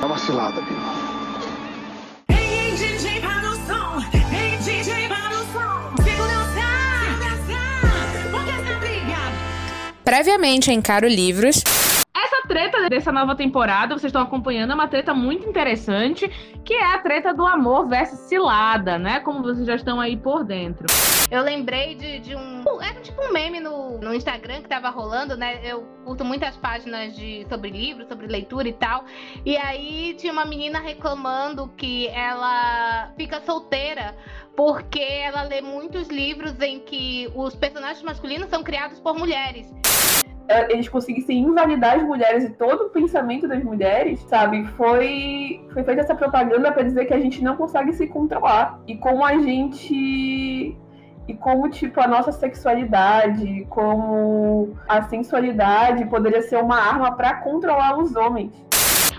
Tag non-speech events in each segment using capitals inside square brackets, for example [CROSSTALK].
É uma cilada, viu? Previamente em Caro Livros. Essa treta dessa nova temporada, vocês estão acompanhando, é uma treta muito interessante, que é a treta do amor versus cilada, né? Como vocês já estão aí por dentro. Eu lembrei de, de um. Era tipo um meme no, no Instagram que tava rolando, né? Eu curto muitas páginas de, sobre livros, sobre leitura e tal. E aí tinha uma menina reclamando que ela fica solteira porque ela lê muitos livros em que os personagens masculinos são criados por mulheres eles conseguissem invalidar as mulheres e todo o pensamento das mulheres, sabe? Foi, foi feita essa propaganda para dizer que a gente não consegue se controlar. E como a gente e como tipo a nossa sexualidade, como a sensualidade poderia ser uma arma para controlar os homens.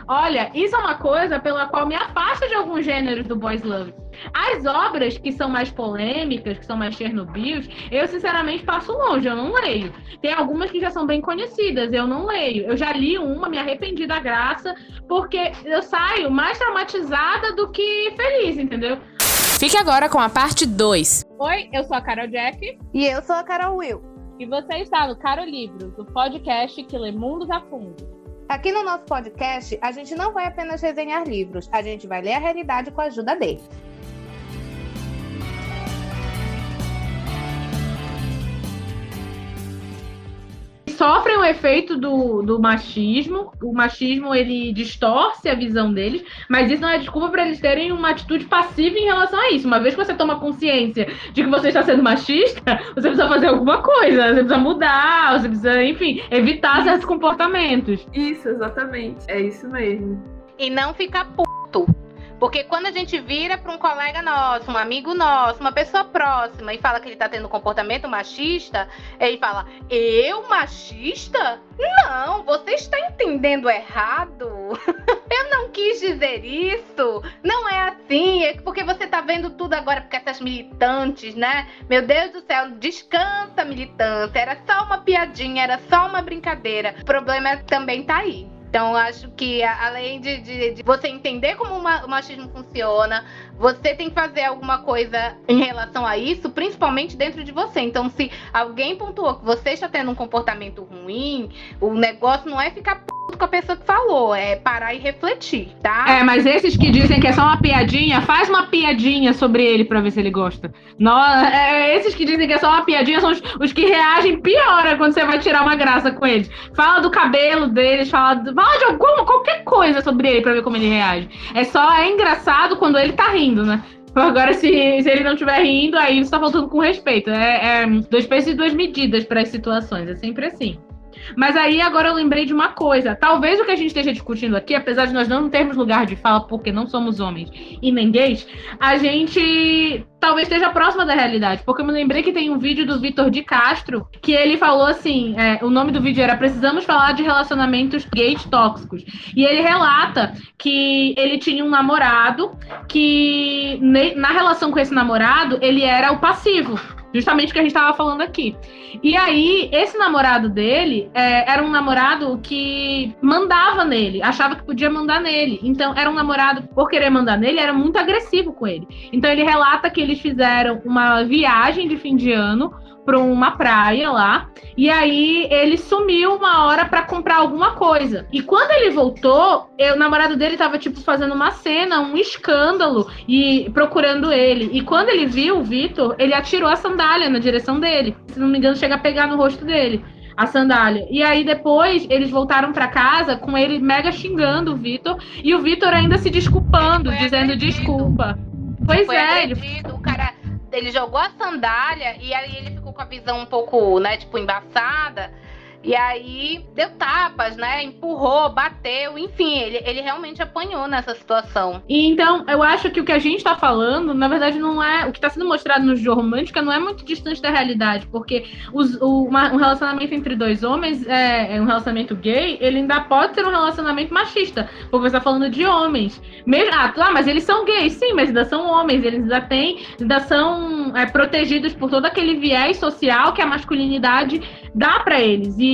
Olha, isso é uma coisa pela qual me afasta de alguns gêneros do boys love. As obras que são mais polêmicas, que são mais Chernobyl, eu sinceramente passo longe, eu não leio. Tem algumas que já são bem conhecidas, eu não leio. Eu já li uma, me arrependi da graça, porque eu saio mais traumatizada do que feliz, entendeu? Fique agora com a parte 2. Oi, eu sou a Carol Jack. E eu sou a Carol Will. E você está no Caro Livros, o podcast que lê mundos a fundo. Aqui no nosso podcast, a gente não vai apenas resenhar livros, a gente vai ler a realidade com a ajuda dele. Sofrem o efeito do, do machismo. O machismo ele distorce a visão deles, mas isso não é desculpa para eles terem uma atitude passiva em relação a isso. Uma vez que você toma consciência de que você está sendo machista, você precisa fazer alguma coisa, você precisa mudar, você precisa, enfim, evitar isso. certos comportamentos. Isso, exatamente. É isso mesmo. E não ficar puto porque quando a gente vira para um colega nosso, um amigo nosso, uma pessoa próxima e fala que ele está tendo comportamento machista, ele fala: Eu machista? Não, você está entendendo errado. [LAUGHS] Eu não quis dizer isso. Não é assim. É porque você está vendo tudo agora porque essas militantes, né? Meu Deus do céu, descansa, militância. Era só uma piadinha, era só uma brincadeira. O problema também tá aí. Então, acho que além de, de, de você entender como o machismo funciona, você tem que fazer alguma coisa em relação a isso, principalmente dentro de você. Então, se alguém pontuou que você está tendo um comportamento ruim, o negócio não é ficar com a pessoa que falou, é parar e refletir, tá? É, mas esses que dizem que é só uma piadinha, faz uma piadinha sobre ele para ver se ele gosta. Não, é, esses que dizem que é só uma piadinha são os, os que reagem pior quando você vai tirar uma graça com eles. Fala do cabelo deles, fala, do, fala de alguma, qualquer coisa sobre ele para ver como ele reage. É só é engraçado quando ele tá rindo, né? Agora, se, se ele não estiver rindo, aí você tá faltando com respeito. É, é dois pesos e duas medidas para as situações. É sempre assim. Mas aí agora eu lembrei de uma coisa. Talvez o que a gente esteja discutindo aqui, apesar de nós não termos lugar de fala porque não somos homens e nem gays, a gente talvez esteja próxima da realidade. Porque eu me lembrei que tem um vídeo do Vitor de Castro que ele falou assim: é, o nome do vídeo era Precisamos falar de relacionamentos gays tóxicos. E ele relata que ele tinha um namorado que na relação com esse namorado ele era o passivo. Justamente o que a gente estava falando aqui. E aí, esse namorado dele é, era um namorado que mandava nele, achava que podia mandar nele. Então, era um namorado, por querer mandar nele, era muito agressivo com ele. Então, ele relata que eles fizeram uma viagem de fim de ano para uma praia lá. E aí ele sumiu uma hora para comprar alguma coisa. E quando ele voltou, o namorado dele tava tipo fazendo uma cena, um escândalo e procurando ele. E quando ele viu o Vitor, ele atirou a sandália na direção dele. Se não me engano, chega a pegar no rosto dele a sandália. E aí depois eles voltaram para casa com ele mega xingando o Vitor e o Vitor ainda se desculpando, dizendo agredido. desculpa. Pois Foi é, agredido. ele o cara ele jogou a sandália e aí ele ficou com a visão um pouco, né, tipo, embaçada. E aí deu tapas, né? Empurrou, bateu, enfim, ele, ele realmente apanhou nessa situação. E então, eu acho que o que a gente tá falando, na verdade, não é. O que tá sendo mostrado no jogo romântica não é muito distante da realidade, porque os, o, uma, um relacionamento entre dois homens, é, é, um relacionamento gay, ele ainda pode ser um relacionamento machista, porque você tá falando de homens. Mesmo, ah, tá, mas eles são gays, sim, mas ainda são homens, eles ainda têm, ainda são é, protegidos por todo aquele viés social que a masculinidade dá para eles. E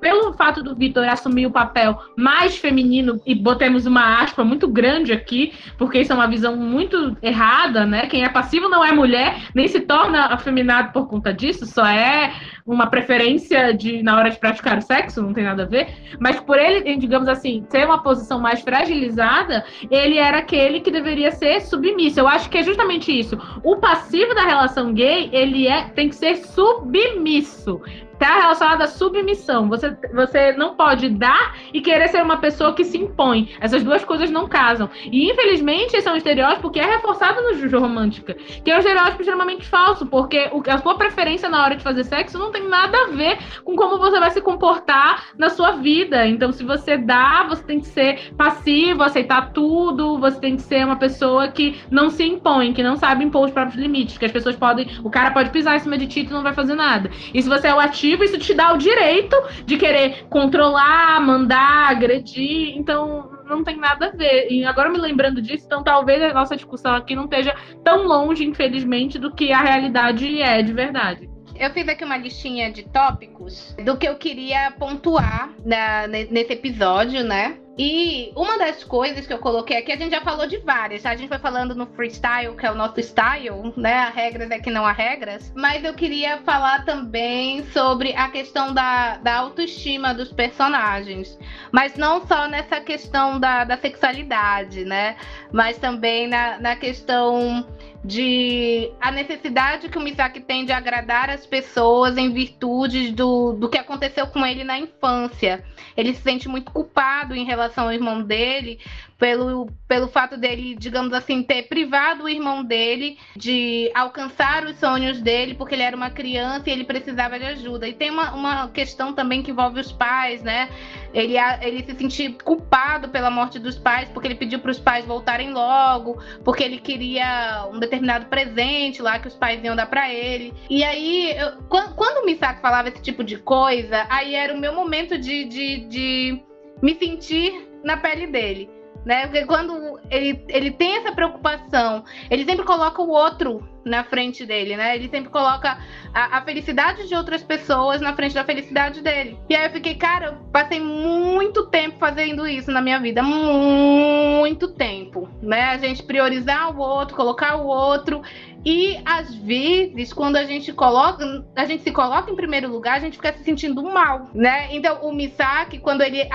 pelo fato do Vitor assumir o papel mais feminino, e botemos uma aspa muito grande aqui, porque isso é uma visão muito errada, né? Quem é passivo não é mulher, nem se torna afeminado por conta disso, só é uma preferência de na hora de praticar o sexo, não tem nada a ver. Mas por ele, digamos assim, ter uma posição mais fragilizada, ele era aquele que deveria ser submisso. Eu acho que é justamente isso. O passivo da relação gay, ele é tem que ser submisso está relacionada à submissão. Você, você não pode dar e querer ser uma pessoa que se impõe. Essas duas coisas não casam. E infelizmente esse é um estereótipo que é reforçado no Juju Romântica, que é um estereótipo extremamente falso, porque a sua preferência na hora de fazer sexo não tem nada a ver com como você vai se comportar na sua vida. Então, se você dá, você tem que ser passivo, aceitar tudo, você tem que ser uma pessoa que não se impõe, que não sabe impor os próprios limites, que as pessoas podem, o cara pode pisar em cima de ti e não vai fazer nada. E se você é o ativo isso te dá o direito de querer controlar, mandar, agredir. Então, não tem nada a ver. E agora me lembrando disso, então talvez a nossa discussão aqui não esteja tão longe, infelizmente, do que a realidade é de verdade. Eu fiz aqui uma listinha de tópicos do que eu queria pontuar na, nesse episódio, né? E uma das coisas que eu coloquei aqui, a gente já falou de várias, tá? A gente foi falando no freestyle, que é o nosso style, né? Há regras é que não há regras. Mas eu queria falar também sobre a questão da, da autoestima dos personagens. Mas não só nessa questão da, da sexualidade, né? Mas também na, na questão de a necessidade que o Misaki tem de agradar as pessoas em virtude do, do que aconteceu com ele na infância. Ele se sente muito culpado em relação ao irmão dele, pelo, pelo fato dele, digamos assim, ter privado o irmão dele de alcançar os sonhos dele, porque ele era uma criança e ele precisava de ajuda. E tem uma, uma questão também que envolve os pais, né? Ele, ele se sentir culpado pela morte dos pais, porque ele pediu para os pais voltarem logo, porque ele queria um determinado presente lá que os pais iam dar para ele. E aí, eu, quando, quando o Misaki falava esse tipo de coisa, aí era o meu momento de, de, de me sentir na pele dele né? Porque quando ele, ele tem essa preocupação, ele sempre coloca o outro na frente dele, né? Ele sempre coloca a, a, felicidade de outras pessoas na frente da felicidade dele. E aí eu fiquei, cara, eu passei muito tempo fazendo isso na minha vida, muito tempo, né? A gente priorizar o outro, colocar o outro. E às vezes, quando a gente coloca, a gente se coloca em primeiro lugar, a gente fica se sentindo mal, né? Então, o Misaki, quando ele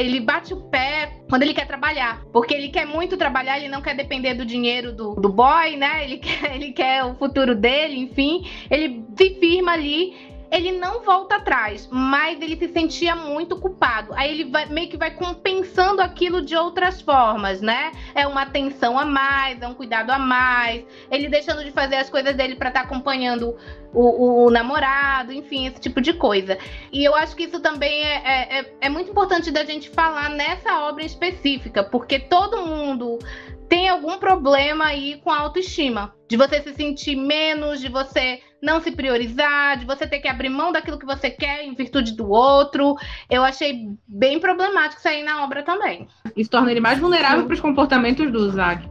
ele bate o pé quando ele quer trabalhar. Porque ele quer muito trabalhar, ele não quer depender do dinheiro do, do boy, né? Ele [LAUGHS] quer, ele quer o futuro dele, enfim. Ele se firma ali ele não volta atrás, mas ele se sentia muito culpado. Aí ele vai, meio que vai compensando aquilo de outras formas, né? É uma atenção a mais, é um cuidado a mais, ele deixando de fazer as coisas dele para estar tá acompanhando o, o, namorado, enfim, esse tipo de coisa. E eu acho que isso também é, é, é, é muito importante da gente falar nessa obra específica, porque todo mundo tem algum problema aí com a autoestima. De você se sentir menos, de você não se priorizar, de você ter que abrir mão daquilo que você quer em virtude do outro. Eu achei bem problemático isso aí na obra também. Isso torna ele mais vulnerável para os comportamentos do Zag.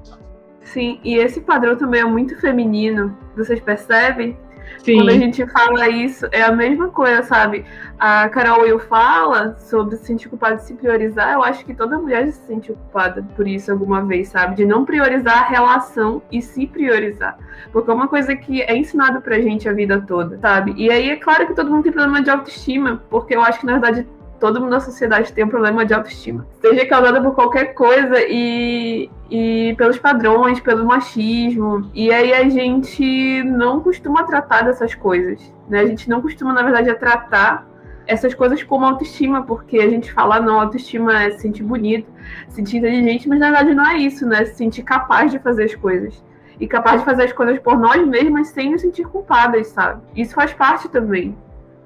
Sim, e esse padrão também é muito feminino. Vocês percebem? Sim. Quando a gente fala isso, é a mesma coisa, sabe? A Carol Will fala sobre se sentir culpada de se priorizar. Eu acho que toda mulher se sente culpada por isso alguma vez, sabe? De não priorizar a relação e se priorizar. Porque é uma coisa que é ensinado pra gente a vida toda, sabe? E aí é claro que todo mundo tem problema de autoestima, porque eu acho que na verdade todo mundo na sociedade tem um problema de autoestima. Seja causada por qualquer coisa e, e pelos padrões, pelo machismo. E aí a gente não costuma tratar dessas coisas. Né? A gente não costuma, na verdade, a tratar essas coisas como autoestima, porque a gente fala, não, autoestima é se sentir bonito, se sentir inteligente, mas na verdade não é isso, né? Se sentir capaz de fazer as coisas. E capaz de fazer as coisas por nós mesmas sem nos sentir culpadas, sabe? Isso faz parte também.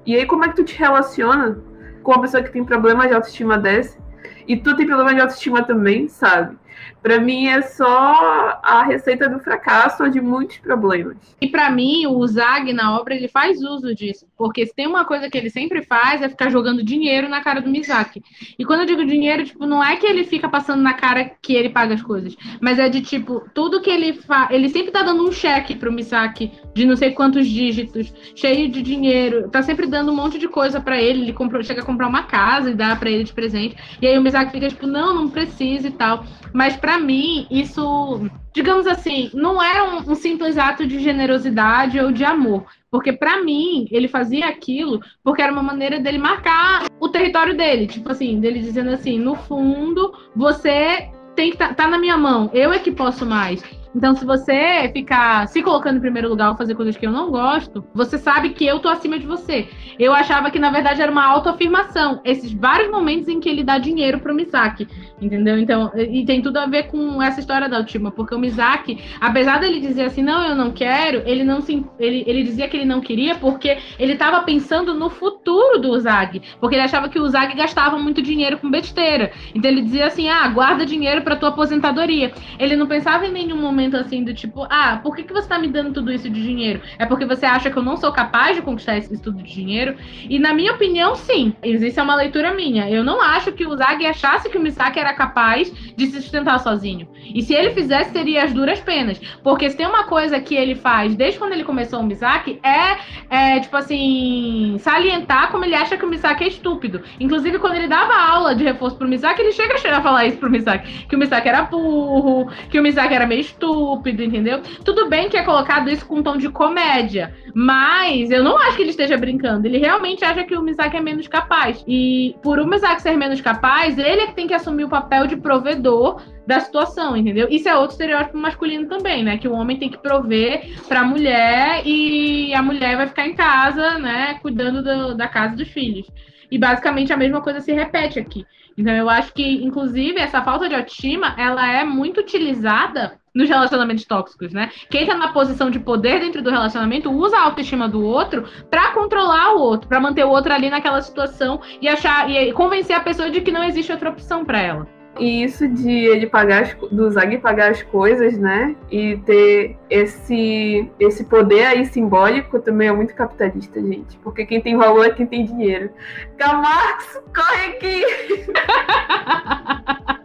E aí, como é que tu te relaciona com uma pessoa que tem problema de autoestima desse e tu tem problema de autoestima também, sabe? Para mim é só a receita do fracasso ou de muitos problemas. E para mim, o Zag na obra ele faz uso disso, porque se tem uma coisa que ele sempre faz é ficar jogando dinheiro na cara do Mizaki. E quando eu digo dinheiro, tipo, não é que ele fica passando na cara que ele paga as coisas, mas é de tipo, tudo que ele faz, ele sempre tá dando um cheque pro Misaki de não sei quantos dígitos, cheio de dinheiro, tá sempre dando um monte de coisa para ele, ele comprou, chega a comprar uma casa e dá para ele de presente. E aí o Misaki fica tipo, não, não precisa e tal. Mas para mim, isso, digamos assim, não era um, um, simples ato de generosidade ou de amor. Porque para mim, ele fazia aquilo porque era uma maneira dele marcar o território dele. Tipo assim, dele dizendo assim, no fundo, você tem que tá, tá na minha mão, eu é que posso mais. Então, se você ficar se colocando em primeiro lugar ou fazer coisas que eu não gosto, você sabe que eu tô acima de você. Eu achava que, na verdade, era uma autoafirmação. Esses vários momentos em que ele dá dinheiro pro Misaki, entendeu? Então, e tem tudo a ver com essa história da Ultima, porque o Misaki, apesar dele dizer assim, não, eu não quero, ele não se, ele, ele dizia que ele não queria porque ele estava pensando no futuro do Uzagi, porque ele achava que o Uzagi gastava muito dinheiro com besteira. Então ele dizia assim, ah, guarda dinheiro para tua aposentadoria. Ele não pensava em nenhum momento momento assim do tipo, ah, por que, que você tá me dando tudo isso de dinheiro? É porque você acha que eu não sou capaz de conquistar esse tudo de dinheiro? E na minha opinião, sim. Isso é uma leitura minha. Eu não acho que o Zag achasse que o Misaki era capaz de se sustentar sozinho. E se ele fizesse, seria as duras penas. Porque se tem uma coisa que ele faz desde quando ele começou o Misaki, é, é tipo assim, salientar como ele acha que o Misaki é estúpido. Inclusive, quando ele dava aula de reforço pro Misaki, ele chega a falar isso pro Misaki. Que o Misaki era burro, que o Misaki era meio estúpido estúpido, entendeu? Tudo bem que é colocado isso com um tom de comédia, mas eu não acho que ele esteja brincando. Ele realmente acha que o Misaki é menos capaz. E por o Misaki ser menos capaz, ele é que tem que assumir o papel de provedor da situação, entendeu? Isso é outro estereótipo masculino também, né? Que o homem tem que prover para a mulher e a mulher vai ficar em casa, né? Cuidando do, da casa dos filhos. E basicamente a mesma coisa se repete aqui. Então eu acho que, inclusive, essa falta de autoestima, ela é muito utilizada nos relacionamentos tóxicos, né? Quem tá na posição de poder dentro do relacionamento usa a autoestima do outro para controlar o outro, para manter o outro ali naquela situação e achar e convencer a pessoa de que não existe outra opção para ela. E isso de ele pagar as, do Zag pagar as coisas, né? E ter esse esse poder aí simbólico também é muito capitalista, gente. Porque quem tem valor é quem tem dinheiro. Camargo, corre aqui! [LAUGHS]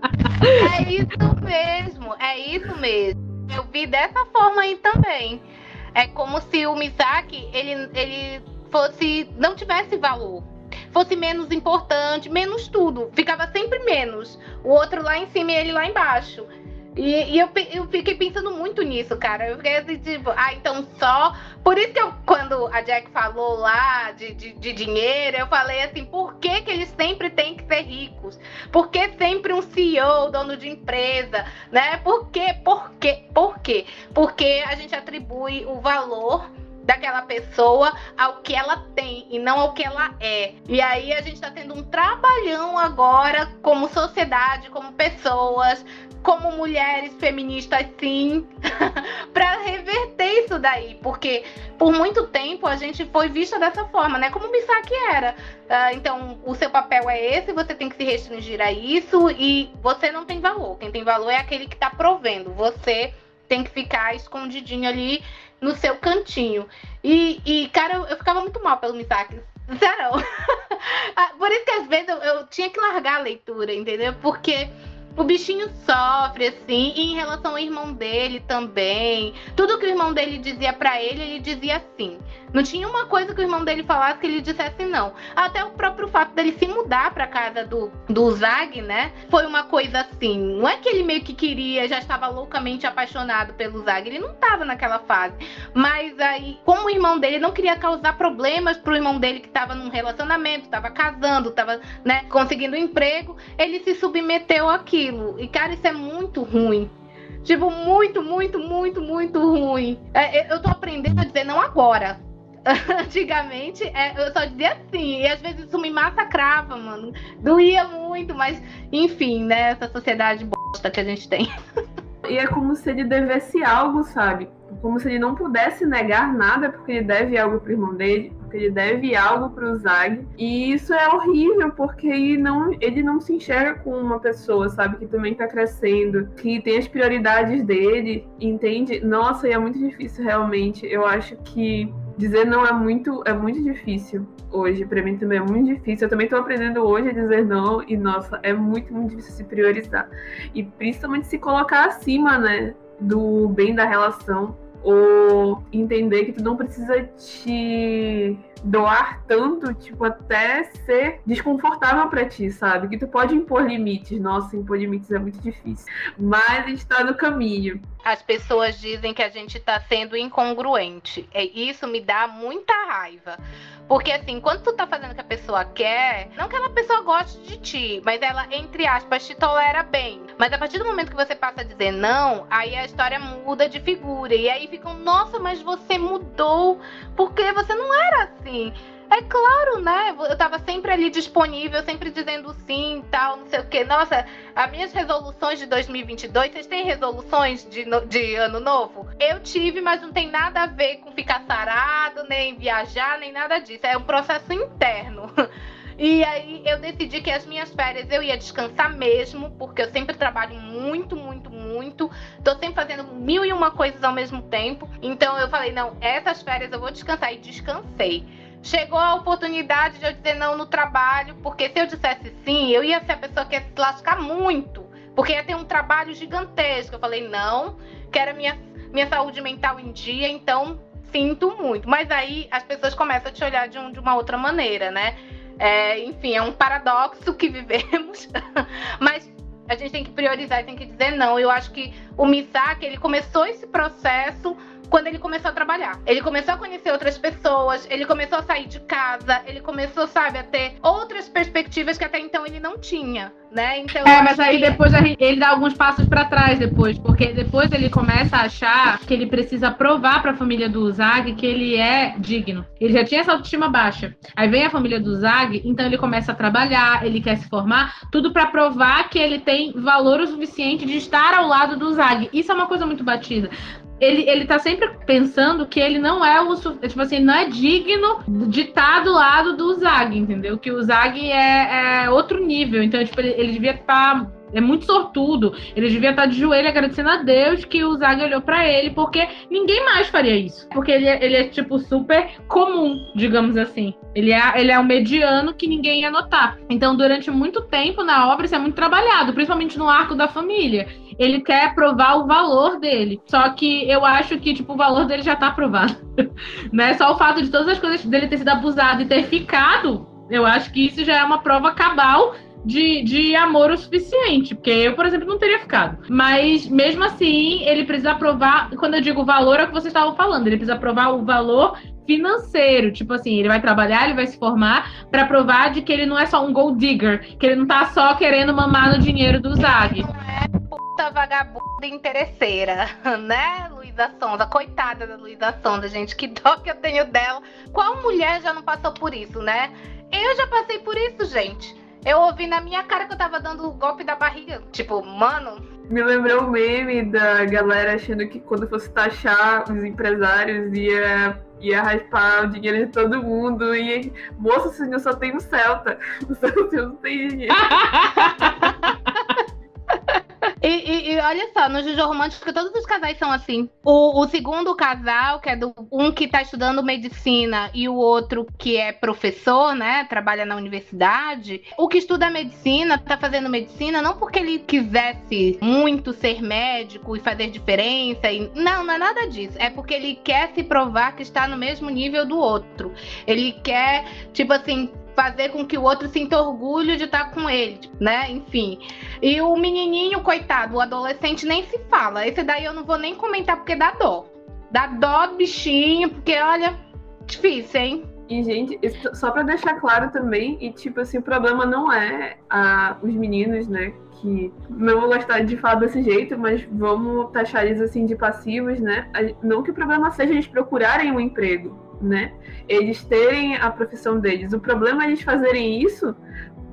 É isso mesmo, é isso mesmo. Eu vi dessa forma aí também. É como se o Misaki, ele, ele fosse. não tivesse valor. Fosse menos importante, menos tudo. Ficava sempre menos. O outro lá em cima e ele lá embaixo. E, e eu, eu, fiquei pensando muito nisso, cara. Eu fiquei assim, tipo, ah, então só. Por isso que eu, quando a Jack falou lá de, de, de, dinheiro, eu falei assim, por que, que eles sempre têm que ser ricos? Por que sempre um CEO, dono de empresa, né? Por quê? Por quê? Por quê? Porque a gente atribui o valor daquela pessoa ao que ela tem e não ao que ela é. E aí a gente tá tendo um trabalhão agora como sociedade, como pessoas, como mulheres feministas, sim, [LAUGHS] para reverter isso daí, porque por muito tempo a gente foi vista dessa forma, né? Como o Misaki era. Uh, então, o seu papel é esse, você tem que se restringir a isso e você não tem valor. Quem tem valor é aquele que está provendo. Você tem que ficar escondidinho ali no seu cantinho. E, e cara, eu, eu ficava muito mal pelo Misaki. Sério. [LAUGHS] Ah, por isso que às vezes eu, eu tinha que largar a leitura, entendeu? Porque o bichinho sofre, assim, e em relação ao irmão dele também. Tudo que o irmão dele dizia para ele, ele dizia sim. Não tinha uma coisa que o irmão dele falasse que ele dissesse não. Até o próprio fato dele se mudar pra casa do, do Zag, né? Foi uma coisa assim. Não é que ele meio que queria, já estava loucamente apaixonado pelo Zag. Ele não estava naquela fase. Mas aí, como o irmão dele não queria causar problemas pro irmão dele que estava num relacionamento, estava casando, estava, né, conseguindo um emprego, ele se submeteu àquilo. E, cara, isso é muito ruim. Tipo, muito, muito, muito, muito ruim. É, eu tô aprendendo a dizer não agora. [LAUGHS] Antigamente, é, eu só dizia assim, e às vezes isso me massacrava, mano. Doía muito, mas enfim, né? Essa sociedade bosta que a gente tem. [LAUGHS] E é como se ele devesse algo, sabe? Como se ele não pudesse negar nada porque ele deve algo pro irmão dele, porque ele deve algo pro Zag. E isso é horrível, porque ele não, ele não se enxerga como uma pessoa, sabe, que também tá crescendo, que tem as prioridades dele, entende? Nossa, e é muito difícil realmente. Eu acho que dizer não é muito, é muito difícil hoje. Para mim também é muito difícil. Eu também estou aprendendo hoje a dizer não e nossa, é muito, muito difícil se priorizar e principalmente se colocar acima, né, do bem da relação ou entender que tu não precisa te doar tanto, tipo, até ser desconfortável para ti, sabe? Que tu pode impor limites. Nossa, impor limites é muito difícil. Mas a gente tá no caminho. As pessoas dizem que a gente tá sendo incongruente. É, isso me dá muita raiva. Porque assim, quando tu tá fazendo o que a pessoa quer, não que aquela pessoa goste de ti, mas ela, entre aspas, te tolera bem. Mas a partir do momento que você passa a dizer não, aí a história muda de figura. E aí ficam, nossa, mas você mudou. Porque você não era assim. É claro, né? Eu tava sempre ali disponível, sempre dizendo sim e tal, não sei o quê. Nossa, as minhas resoluções de 2022, vocês têm resoluções de, de ano novo? Eu tive, mas não tem nada a ver com ficar sarado, nem viajar, nem nada disso. É um processo interno. [LAUGHS] E aí eu decidi que as minhas férias eu ia descansar mesmo, porque eu sempre trabalho muito, muito, muito. Tô sempre fazendo mil e uma coisas ao mesmo tempo. Então eu falei, não, essas férias eu vou descansar. E descansei chegou a oportunidade de eu dizer não no trabalho, porque se eu dissesse sim, eu ia ser a pessoa que ia se lascar muito, porque ia ter um trabalho gigantesco. Eu falei, não, quero a minha, minha saúde mental em dia, então sinto muito. Mas aí as pessoas começam a te olhar de, um, de uma outra maneira, né? É, enfim, é um paradoxo que vivemos, [LAUGHS] mas a gente tem que priorizar tem que dizer não. Eu acho que o Misaki, ele começou esse processo quando ele começou a trabalhar. Ele começou a conhecer outras pessoas, ele começou a sair de casa, ele começou, sabe, a ter outras perspectivas que até então ele não tinha, né? Então, é, mas aí que... depois ele dá alguns passos para trás depois, porque depois ele começa a achar que ele precisa provar para a família do Zag que ele é digno. Ele já tinha essa autoestima baixa. Aí vem a família do Zag, então ele começa a trabalhar, ele quer se formar, tudo para provar que ele tem valor o suficiente de estar ao lado do Zag. Isso é uma coisa muito batida ele, ele tá sempre pensando que ele não é o. Tipo assim, não é digno de estar tá do lado do Zag, entendeu? Que o Zag é, é outro nível. Então, tipo, ele, ele devia estar. Tá, é muito sortudo. Ele devia estar de joelho agradecendo a Deus que o Zag olhou para ele, porque ninguém mais faria isso. Porque ele, é, ele é, tipo, super comum, digamos assim. Ele é, ele é um mediano que ninguém ia notar. Então, durante muito tempo na obra, isso é muito trabalhado, principalmente no arco da família ele quer provar o valor dele. Só que eu acho que, tipo, o valor dele já tá provado. [LAUGHS] né? Só o fato de todas as coisas dele ter sido abusado e ter ficado, eu acho que isso já é uma prova cabal de, de amor o suficiente. Porque eu, por exemplo, não teria ficado. Mas, mesmo assim, ele precisa provar. Quando eu digo valor, é o que vocês estavam falando. Ele precisa provar o valor financeiro. Tipo assim, ele vai trabalhar, ele vai se formar para provar de que ele não é só um gold digger, que ele não tá só querendo mamar no dinheiro do Zag puta vagabunda interesseira, [LAUGHS] né, Luísa Sonda? Coitada da Luísa Sonda, gente, que dó que eu tenho dela. Qual mulher já não passou por isso, né? Eu já passei por isso, gente. Eu ouvi na minha cara que eu tava dando o golpe da barriga. Tipo, mano. Me lembrou o meme da galera achando que quando fosse taxar os empresários ia, ia raspar o dinheiro de todo mundo. E, moça, o senhor só tem um Celta. [LAUGHS] O senhor não tem dinheiro. [LAUGHS] E, e, e, olha só, no Juju Romântico todos os casais são assim. O, o, segundo casal, que é do um que tá estudando medicina e o outro que é professor, né? Trabalha na universidade. O que estuda medicina, tá fazendo medicina, não porque ele quisesse muito ser médico e fazer diferença. E, não, não é nada disso. É porque ele quer se provar que está no mesmo nível do outro. Ele quer, tipo assim, fazer com que o outro sinta orgulho de estar com ele, né? Enfim. E o menininho, coitado, o adolescente nem se fala. Esse daí eu não vou nem comentar porque dá dó. Dá dó do bichinho, porque olha, difícil, hein? E, gente, só para deixar claro também, e tipo assim, o problema não é a, os meninos, né? Que não vou gostar de falar desse jeito, mas vamos taxar eles assim de passivos, né? Não que o problema seja eles procurarem um emprego, né? Eles terem a profissão deles. O problema é eles fazerem isso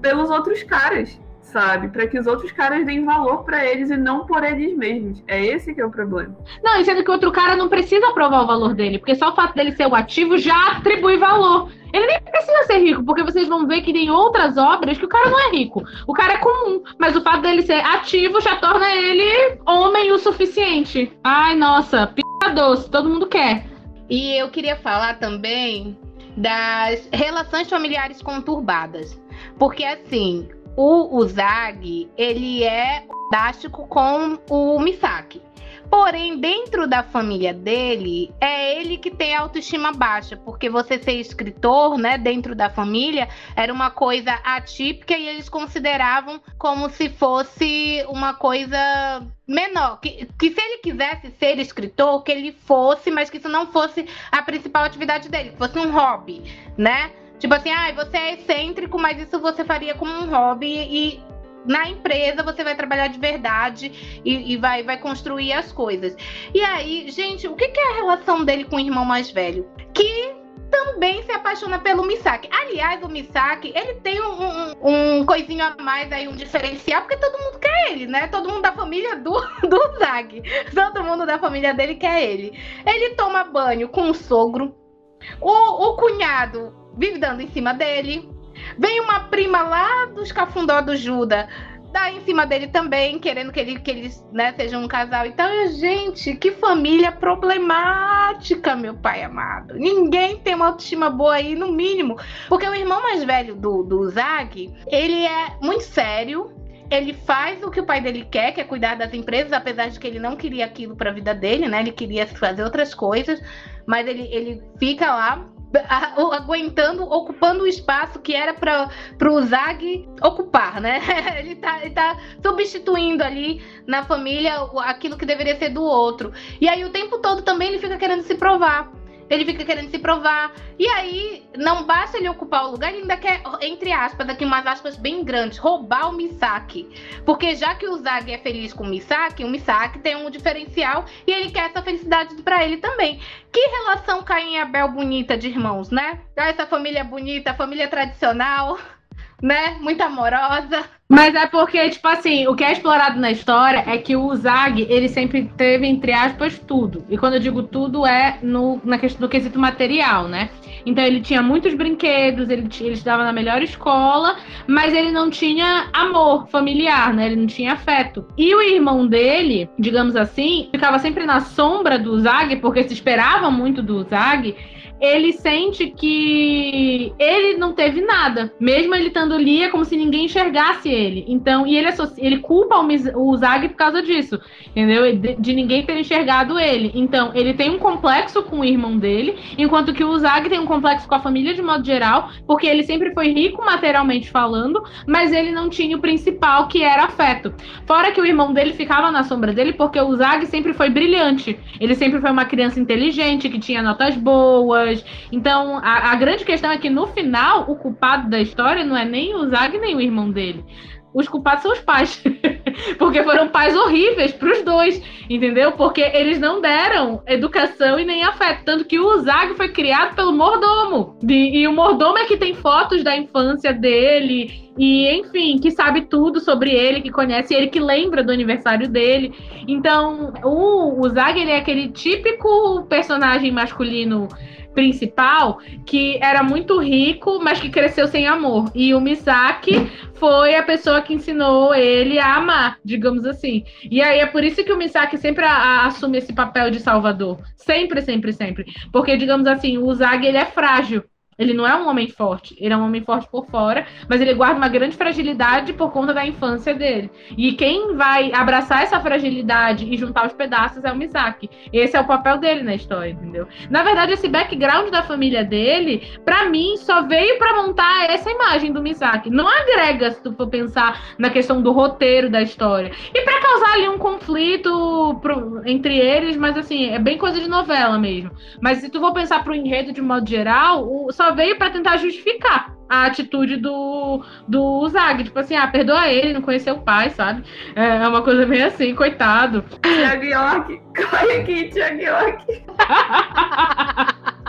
pelos outros caras, sabe? Para que os outros caras deem valor para eles e não por eles mesmos. É esse que é o problema. Não, e sendo que o outro cara não precisa provar o valor dele, porque só o fato dele ser o ativo já atribui valor. Ele nem precisa ser rico, porque vocês vão ver que tem outras obras que o cara não é rico. O cara é comum, mas o fato dele ser ativo já torna ele homem o suficiente. Ai, nossa, p doce, todo mundo quer. E eu queria falar também das relações familiares conturbadas. Porque assim, o Uzagi, ele é fantástico com o Misaki. Porém, dentro da família dele, é ele que tem autoestima baixa, porque você ser escritor, né, dentro da família, era uma coisa atípica e eles consideravam como se fosse uma coisa menor. Que, que se ele quisesse ser escritor, que ele fosse, mas que isso não fosse a principal atividade dele, que fosse um hobby, né? Tipo assim, ah, você é excêntrico, mas isso você faria como um hobby e na empresa você vai trabalhar de verdade e, e, vai, vai construir as coisas. E aí, gente, o que, que é a relação dele com o irmão mais velho? Que também se apaixona pelo Misaki. Aliás, o Misaki, ele tem um, um, um, coisinho a mais aí, um diferencial, porque todo mundo quer ele, né? Todo mundo da família do, [LAUGHS] do Zag. Todo mundo da família dele quer ele. Ele toma banho com o sogro. O, o cunhado vive dando em cima dele. Vem uma prima lá dos cafundó do Juda, dá em cima dele também, querendo que, ele, que eles né, sejam um casal. Então, gente, que família problemática, meu pai amado. Ninguém tem uma autoestima boa aí, no mínimo. Porque o irmão mais velho do, do Zag, ele é muito sério, ele faz o que o pai dele quer, que é cuidar das empresas, apesar de que ele não queria aquilo para a vida dele, né? Ele queria fazer outras coisas, mas ele, ele fica lá aguentando, ocupando o espaço que era para o Zag ocupar, né? [LAUGHS] Ele está ele tá substituindo ali na família aquilo que deveria ser do outro. E aí o tempo todo também ele fica querendo se provar ele fica querendo se provar. E aí, não basta ele ocupar o lugar, ele ainda quer, entre aspas, aqui umas aspas bem grandes, roubar o Misaki. Porque já que o Zag é feliz com o Misaki, o Misaki tem um diferencial e ele quer essa felicidade para ele também. Que relação Caim e Abel bonita de irmãos, né? Essa família bonita, família tradicional, [LAUGHS] né? Muito amorosa. Mas é porque, tipo assim, o que é explorado na história é que o Zag, ele sempre teve, entre aspas, tudo. E quando eu digo tudo, é no, na questão do quesito material, né? Então ele tinha muitos brinquedos, ele, ele estudava na melhor escola, mas ele não tinha amor familiar, né? Ele não tinha afeto. E o irmão dele, digamos assim, ficava sempre na sombra do Zag, porque se esperava muito do Zag ele sente que ele não teve nada. Mesmo ele estando ali, é como se ninguém enxergasse ele. Então, e ele, ele culpa o, o Zag por causa disso, entendeu? De, de, ninguém ter enxergado ele. Então, ele tem um complexo com o irmão dele, enquanto que o Zag tem um complexo com a família de modo geral, porque ele sempre foi rico materialmente falando, mas ele não tinha o principal, que era afeto. Fora que o irmão dele ficava na sombra dele, porque o Zag sempre foi brilhante. Ele sempre foi uma criança inteligente, que tinha notas boas então, a, a grande questão é que no final, o culpado da história não é nem o Zag nem o irmão dele os culpados são os pais. [LAUGHS] Porque foram pais horríveis para os dois, entendeu? Porque eles não deram educação e nem afeto. Tanto que o Zag foi criado pelo mordomo. e o mordomo é que tem fotos da infância dele. E, enfim, que sabe tudo sobre ele, que conhece ele, que lembra do aniversário dele. Então, o, o Zag, ele é aquele típico personagem masculino principal que era muito rico, mas que cresceu sem amor. E o Misaki foi a pessoa que ensinou ele a amar, digamos assim. E aí é por isso que o Misaki sempre a, a, assume esse papel de salvador. Sempre, sempre, sempre. Porque, digamos assim, o Zag ele é frágil. Ele não é um homem forte, ele é um homem forte por fora, mas ele guarda uma grande fragilidade por conta da infância dele. E quem vai abraçar essa fragilidade e juntar os pedaços é o Misaki. Esse é o papel dele na história, entendeu? Na verdade, esse background da família dele, para mim, só veio para montar essa imagem do Misaki. Não agrega, se tu for pensar na questão do roteiro da história. E para causar ali um conflito pro, entre eles, mas assim, é bem coisa de novela mesmo. Mas se tu for pensar pro enredo de modo geral, o, só veio para tentar justificar a atitude do, do Zag. Tipo assim, ah, perdoa ele, não conheceu o pai, sabe? É, é uma coisa meio assim, coitado. Tiago York, [LAUGHS] corre aqui, Tiago York. [LAUGHS]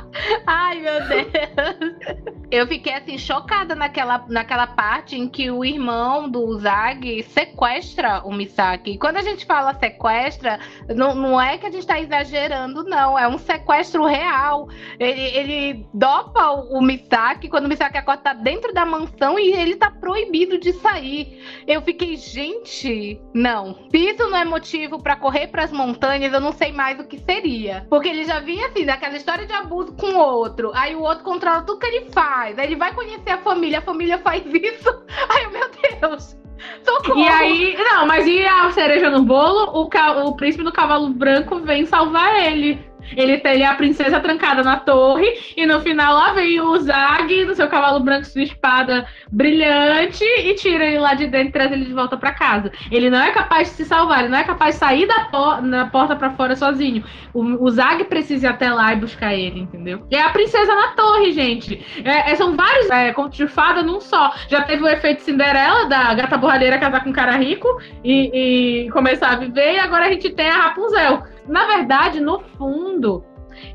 Ai, meu Deus. Eu fiquei assim, chocada naquela, naquela parte em que o irmão do Zag sequestra o Misaki. E quando a gente fala sequestra, não, não é que a gente tá exagerando, não. É um sequestro real. Ele, ele dopa o, o Misaki quando o Misaki acorda tá dentro da mansão e ele tá proibido de sair. Eu fiquei, gente, não. Se isso não é motivo para correr para as montanhas, eu não sei mais o que seria. Porque ele já vinha assim, daquela história de abuso com o outro. Aí o outro controla tudo que ele faz. Aí ele vai conhecer a família, a família faz [LAUGHS] isso. Ai, meu Deus. Socorro. E aí, não, mas e a cereja no bolo? O, o príncipe do cavalo branco vem salvar ele. Ele, tem- a princesa trancada na torre, e no final lá vem o Zag no seu cavalo branco, sua espada brilhante, e tira ele lá de dentro e traz ele de volta pra casa. Ele não é capaz de se salvar, ele não é capaz de sair da por na porta pra fora sozinho. O, o Zag precisa ir até lá e buscar ele, entendeu? E é a princesa na torre, gente. É, é, são vários é, contos de fada num só. Já teve o efeito Cinderela, da gata borralheira casar com um cara rico e, e começar a viver, e agora a gente tem a Rapunzel. Na verdade, no fundo.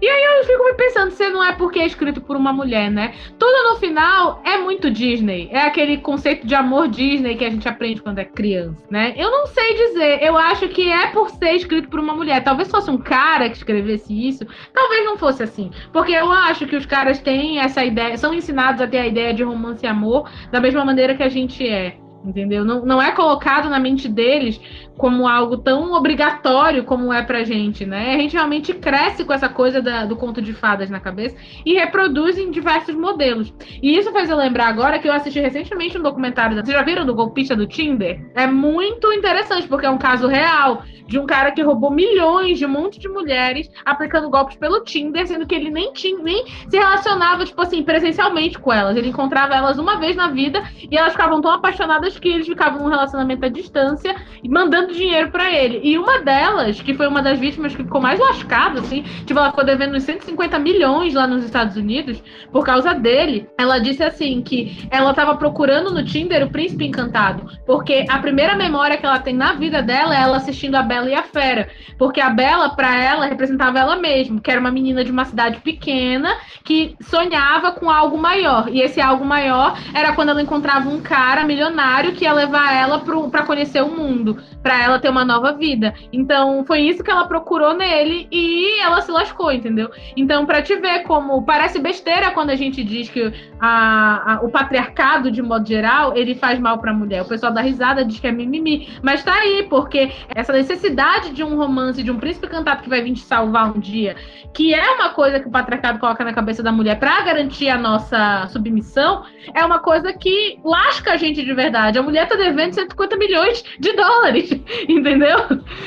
E aí eu fico me pensando se não é porque é escrito por uma mulher, né? Tudo no final é muito Disney. É aquele conceito de amor Disney que a gente aprende quando é criança, né? Eu não sei dizer. Eu acho que é por ser escrito por uma mulher. Talvez fosse um cara que escrevesse isso. Talvez não fosse assim. Porque eu acho que os caras têm essa ideia, são ensinados a ter a ideia de romance e amor da mesma maneira que a gente é. Entendeu? Não, não é colocado na mente deles como algo tão obrigatório como é pra gente, né? A gente realmente cresce com essa coisa da- do conto de fadas na cabeça e reproduz em diversos modelos. E isso faz eu lembrar agora que eu assisti recentemente um documentário. da- Vocês já viram do golpista do Tinder? É muito interessante, porque é um caso real de um cara que roubou milhões de um monte de mulheres aplicando golpes pelo Tinder, sendo que ele nem tinha, nem se relacionava, tipo assim, presencialmente com elas. Ele encontrava elas uma vez na vida e elas ficavam tão apaixonadas que eles ficavam num relacionamento à distância e mandando dinheiro pra ele. E uma delas, que foi uma das vítimas que ficou mais lascada, assim, tipo, ela ficou devendo uns 150 milhões lá nos Estados Unidos por causa dele. Ela disse assim que ela tava procurando no Tinder o príncipe encantado, porque a primeira memória que ela tem na vida dela é ela assistindo a Bela e a Fera, porque a Bela pra ela representava ela mesma, que era uma menina de uma cidade pequena que sonhava com algo maior. E esse algo maior era quando ela encontrava um cara milionário que ia levar ela pro, pra conhecer o mundo, pra ela ter uma nova vida. Então foi isso que ela procurou nele e ela se lascou, entendeu? Então, pra te ver como parece besteira quando a gente diz que a- a- o patriarcado, de modo geral, ele faz mal pra mulher. O pessoal da risada diz que é mimimi. Mas tá aí, porque essa necessidade de um romance, de um príncipe cantado que vai vir te salvar um dia, que é uma coisa que o patriarcado coloca na cabeça da mulher pra garantir a nossa submissão, é uma coisa que lasca a gente de verdade. A mulher tá devendo 150 milhões de dólares, [LAUGHS] entendeu?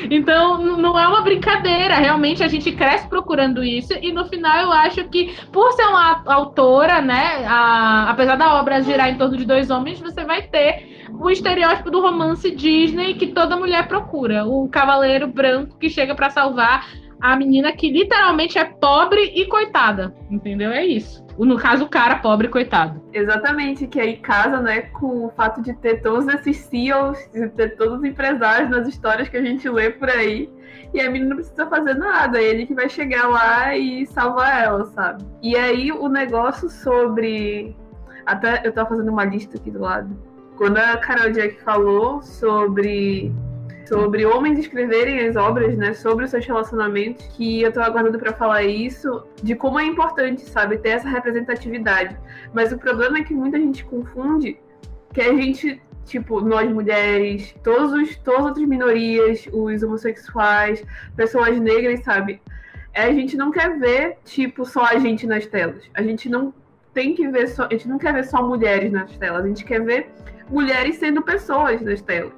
Então, não é uma brincadeira. Realmente a gente cresce procurando isso e no final eu acho que por ser uma autora, né, a- apesar da obra girar em torno de dois homens, você vai ter o estereótipo do romance Disney que toda mulher procura, o cavaleiro branco que chega pra salvar a menina que literalmente é pobre e coitada, entendeu? É isso. No caso, o cara pobre e coitado. Exatamente, que aí casa, né, com o fato de ter todos esses CEOs, de ter todos os empresários nas histórias que a gente lê por aí. E a menina não precisa fazer nada, é ele que vai chegar lá e salvar ela, sabe? E aí o negócio sobre. Até eu tava fazendo uma lista aqui do lado. Quando a Carol Jack falou sobre sobre homens escreverem as obras, né, sobre os seus relacionamentos, que eu tô aguardando pra falar isso, de como é importante, sabe, ter essa representatividade. Mas o problema é que muita gente confunde que a gente, tipo, nós mulheres, todos os, todas as outras minorias, os homossexuais, pessoas negras, sabe, é, a gente não quer ver, tipo, só a gente nas telas. A gente não tem que ver só, a gente não quer ver só mulheres nas telas, a gente quer ver mulheres sendo pessoas nas telas,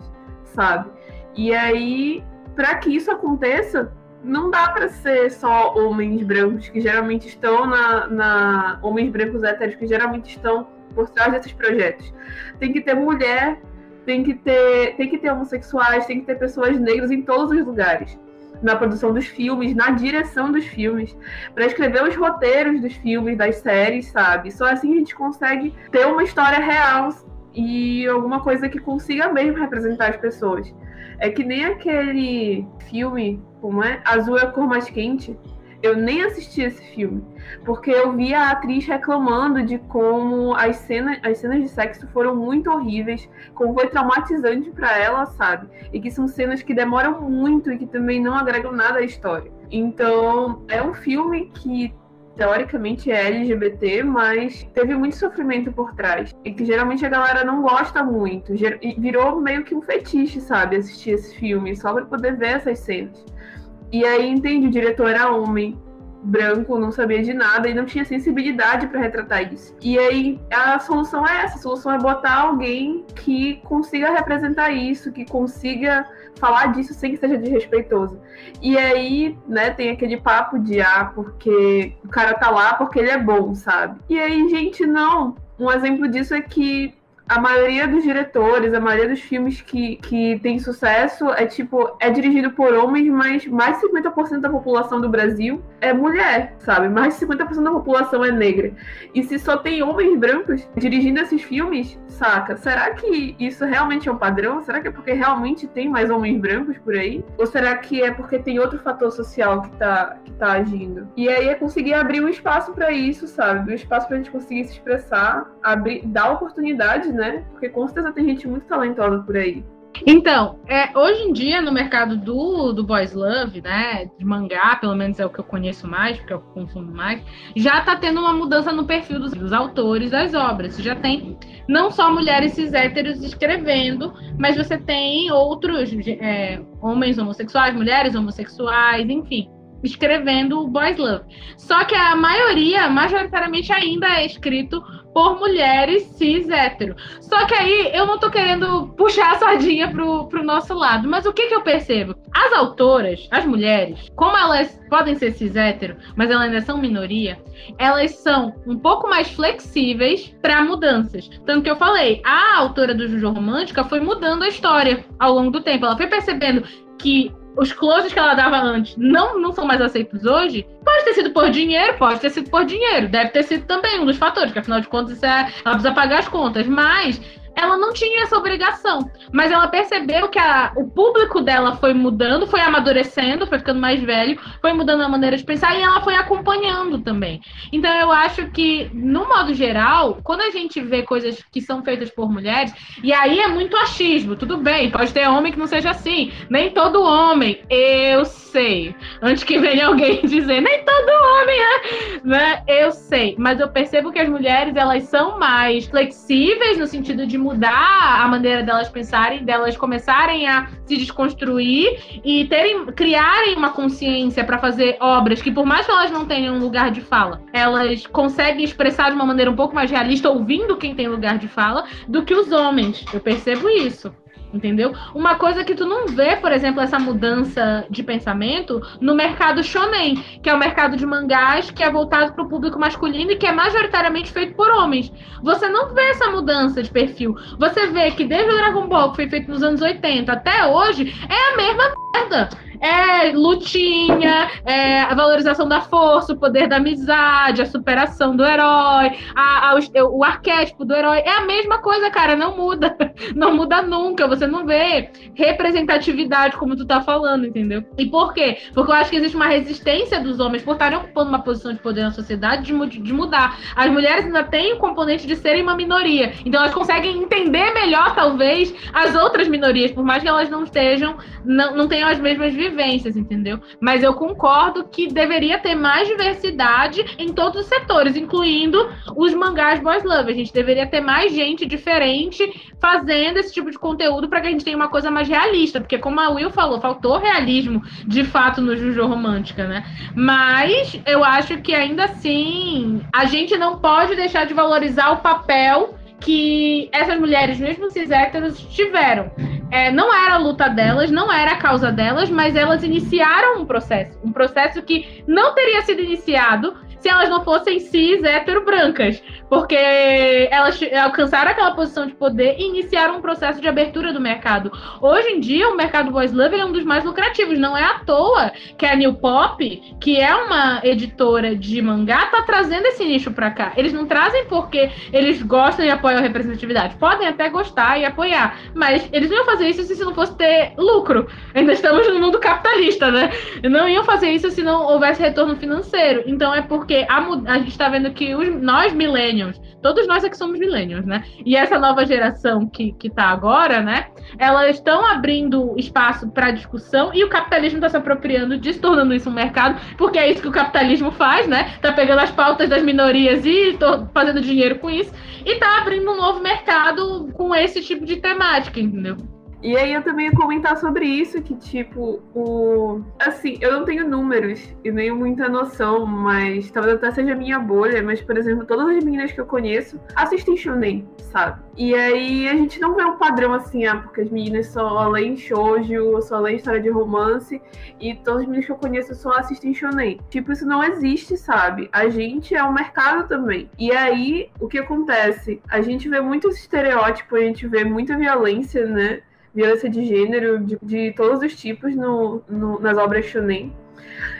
sabe? E aí, para que isso aconteça, não dá para ser só homens brancos que geralmente estão na, na homens brancos héteros que geralmente estão por trás desses projetos. Tem que ter mulher, tem que ter, tem que ter homossexuais, tem que ter pessoas negras em todos os lugares. Na produção dos filmes, na direção dos filmes, para escrever os roteiros dos filmes, das séries, sabe? Só assim a gente consegue ter uma história real e alguma coisa que consiga mesmo representar as pessoas. É que nem aquele filme, como é? Azul é a cor mais quente, eu nem assisti esse filme, porque eu vi a atriz reclamando de como as cenas, as cenas de sexo foram muito horríveis, como foi traumatizante para ela, sabe? E que são cenas que demoram muito e que também não agregam nada à história. Então, é um filme que teoricamente é LGBT, mas teve muito sofrimento por trás. E que geralmente a galera não gosta muito. E virou meio que um fetiche, sabe? Assistir esse filme, só pra poder ver essas cenas. E aí, entende, o diretor era homem, branco, não sabia de nada e não tinha sensibilidade para retratar isso. E aí a solução é essa, a solução é botar alguém que consiga representar isso, que consiga falar disso sem que seja desrespeitoso. E aí, né, tem aquele papo de ah, porque o cara tá lá porque ele é bom, sabe? E aí, gente, não. Um exemplo disso é que a maioria dos diretores, a maioria dos filmes que, que tem sucesso é tipo, é dirigido por homens, mas mais de 50% da população do Brasil é mulher, sabe? Mais de 50% da população é negra. E se só tem homens brancos dirigindo esses filmes, saca? Será que isso realmente é um padrão? Será que é porque realmente tem mais homens brancos por aí? Ou será que é porque tem outro fator social que tá, que tá agindo? E aí é conseguir abrir um espaço para isso, sabe? Um espaço pra gente conseguir se expressar, abrir, dar oportunidade né? Porque com certeza tem gente muito talentosa por aí. Então, é, hoje em dia, no mercado do, do Boys Love, né, de mangá, pelo menos é o que eu conheço mais, porque eu consumo mais, já tá tendo uma mudança no perfil dos, dos autores das obras. Já tem não só mulheres cis héteros escrevendo, mas você tem outros é, homens homossexuais, mulheres homossexuais, enfim, escrevendo Boys Love. Só que a maioria, majoritariamente, ainda é escrito por mulheres cis hétero. Só que aí eu não tô querendo puxar a sardinha pro, pro nosso lado, mas o que que eu percebo? As autoras, as mulheres, como elas podem ser cis hétero, mas elas ainda são minoria, elas são um pouco mais flexíveis para mudanças. Tanto que eu falei, a autora do Juju Romântica foi mudando a história ao longo do tempo. Ela foi percebendo que os closes que ela dava antes não, não são mais aceitos hoje, pode ter sido por dinheiro, pode ter sido por dinheiro, deve ter sido também um dos fatores, que afinal de contas é, ela precisa pagar as contas, mas ela não tinha essa obrigação. Mas ela percebeu que a, o público dela foi mudando, foi amadurecendo, foi ficando mais velho, foi mudando a maneira de pensar e ela foi acompanhando também. Então eu acho que, no modo geral, quando a gente vê coisas que são feitas por mulheres, e aí é muito achismo, tudo bem, pode ter homem que não seja assim. Nem todo homem, eu sei. Antes que venha alguém [LAUGHS] dizer, nem todo homem é, né? Eu sei. Mas eu percebo que as mulheres, elas são mais flexíveis no sentido de mudar a maneira delas pensarem, delas começarem a se desconstruir e terem, criarem uma consciência para fazer obras que, por mais que elas não tenham lugar de fala, elas conseguem expressar de uma maneira um pouco mais realista, ouvindo quem tem lugar de fala, do que os homens. Eu percebo isso entendeu? Uma coisa que tu não vê, por exemplo, essa mudança de pensamento no mercado shonen, que é o mercado de mangás que é voltado para o público masculino e que é majoritariamente feito por homens. Você não vê essa mudança de perfil. Você vê que desde o Dragon Ball, que foi feito nos anos 80 até hoje, é a mesma merda é lutinha, é a valorização da força, o poder da amizade, a superação do herói, a, a, o, o, arquétipo do herói. É a mesma coisa, cara, não muda. [LAUGHS] Não muda nunca. Você não vê representatividade como tu tá falando, entendeu? E por quê? Porque eu acho que existe uma resistência dos homens por estarem ocupando uma posição de poder na sociedade de, de mudar. As mulheres ainda têm o componente de serem uma minoria. Então elas conseguem entender melhor, talvez, as outras minorias, por mais que elas não estejam, não, não tenham as mesmas vivências vivências, entendeu? Mas eu concordo que deveria ter mais diversidade em todos os setores, incluindo os mangás boys love. A gente deveria ter mais gente diferente fazendo esse tipo de conteúdo para que a gente tenha uma coisa mais realista, porque como a Will falou, faltou realismo de fato no Juju Romântica, né? Mas eu acho que ainda assim a gente não pode deixar de valorizar o papel que essas mulheres, mesmo cis héteros, tiveram. É, não era a luta delas, não era a causa delas, mas elas iniciaram um processo. Um processo que não teria sido iniciado se elas não fossem cis, hétero, brancas. Porque elas alcançaram aquela posição de poder e iniciaram um processo de abertura do mercado. Hoje em dia, o mercado Boys Love é um dos mais lucrativos. Não é à toa que a New Pop, que é uma editora de mangá, tá trazendo esse nicho para cá. Eles não trazem porque eles gostam e apoiam a representatividade. Podem até gostar e apoiar, mas eles não iam fazer isso se não fosse ter lucro. Ainda estamos no mundo capitalista, né? Não iam fazer isso se não houvesse retorno financeiro. Então é porque a, a gente está vendo que os, nós, millennials, todos nós é que somos millennials, né? E essa nova geração que, que tá agora, né? Elas estão abrindo espaço para discussão e o capitalismo está se apropriando disso, tornando isso um mercado, porque é isso que o capitalismo faz, né? Tá pegando as pautas das minorias e fazendo dinheiro com isso e tá abrindo um novo mercado com esse tipo de temática, entendeu? E aí eu também ia comentar sobre isso, que tipo, o. Assim, eu não tenho números e nem muita noção, mas talvez até seja minha bolha, mas, por exemplo, todas as meninas que eu conheço assistem shonen, sabe? E aí a gente não vê um padrão assim, ah, porque as meninas só leem shoujo, só leem história de romance, e todas as meninas que eu conheço só assistem shonen. Tipo, isso não existe, sabe? A gente é um mercado também. E aí, o que acontece? A gente vê muitos estereótipos, a gente vê muita violência, né? Violência de gênero de, de todos os tipos no, no, nas obras shonen.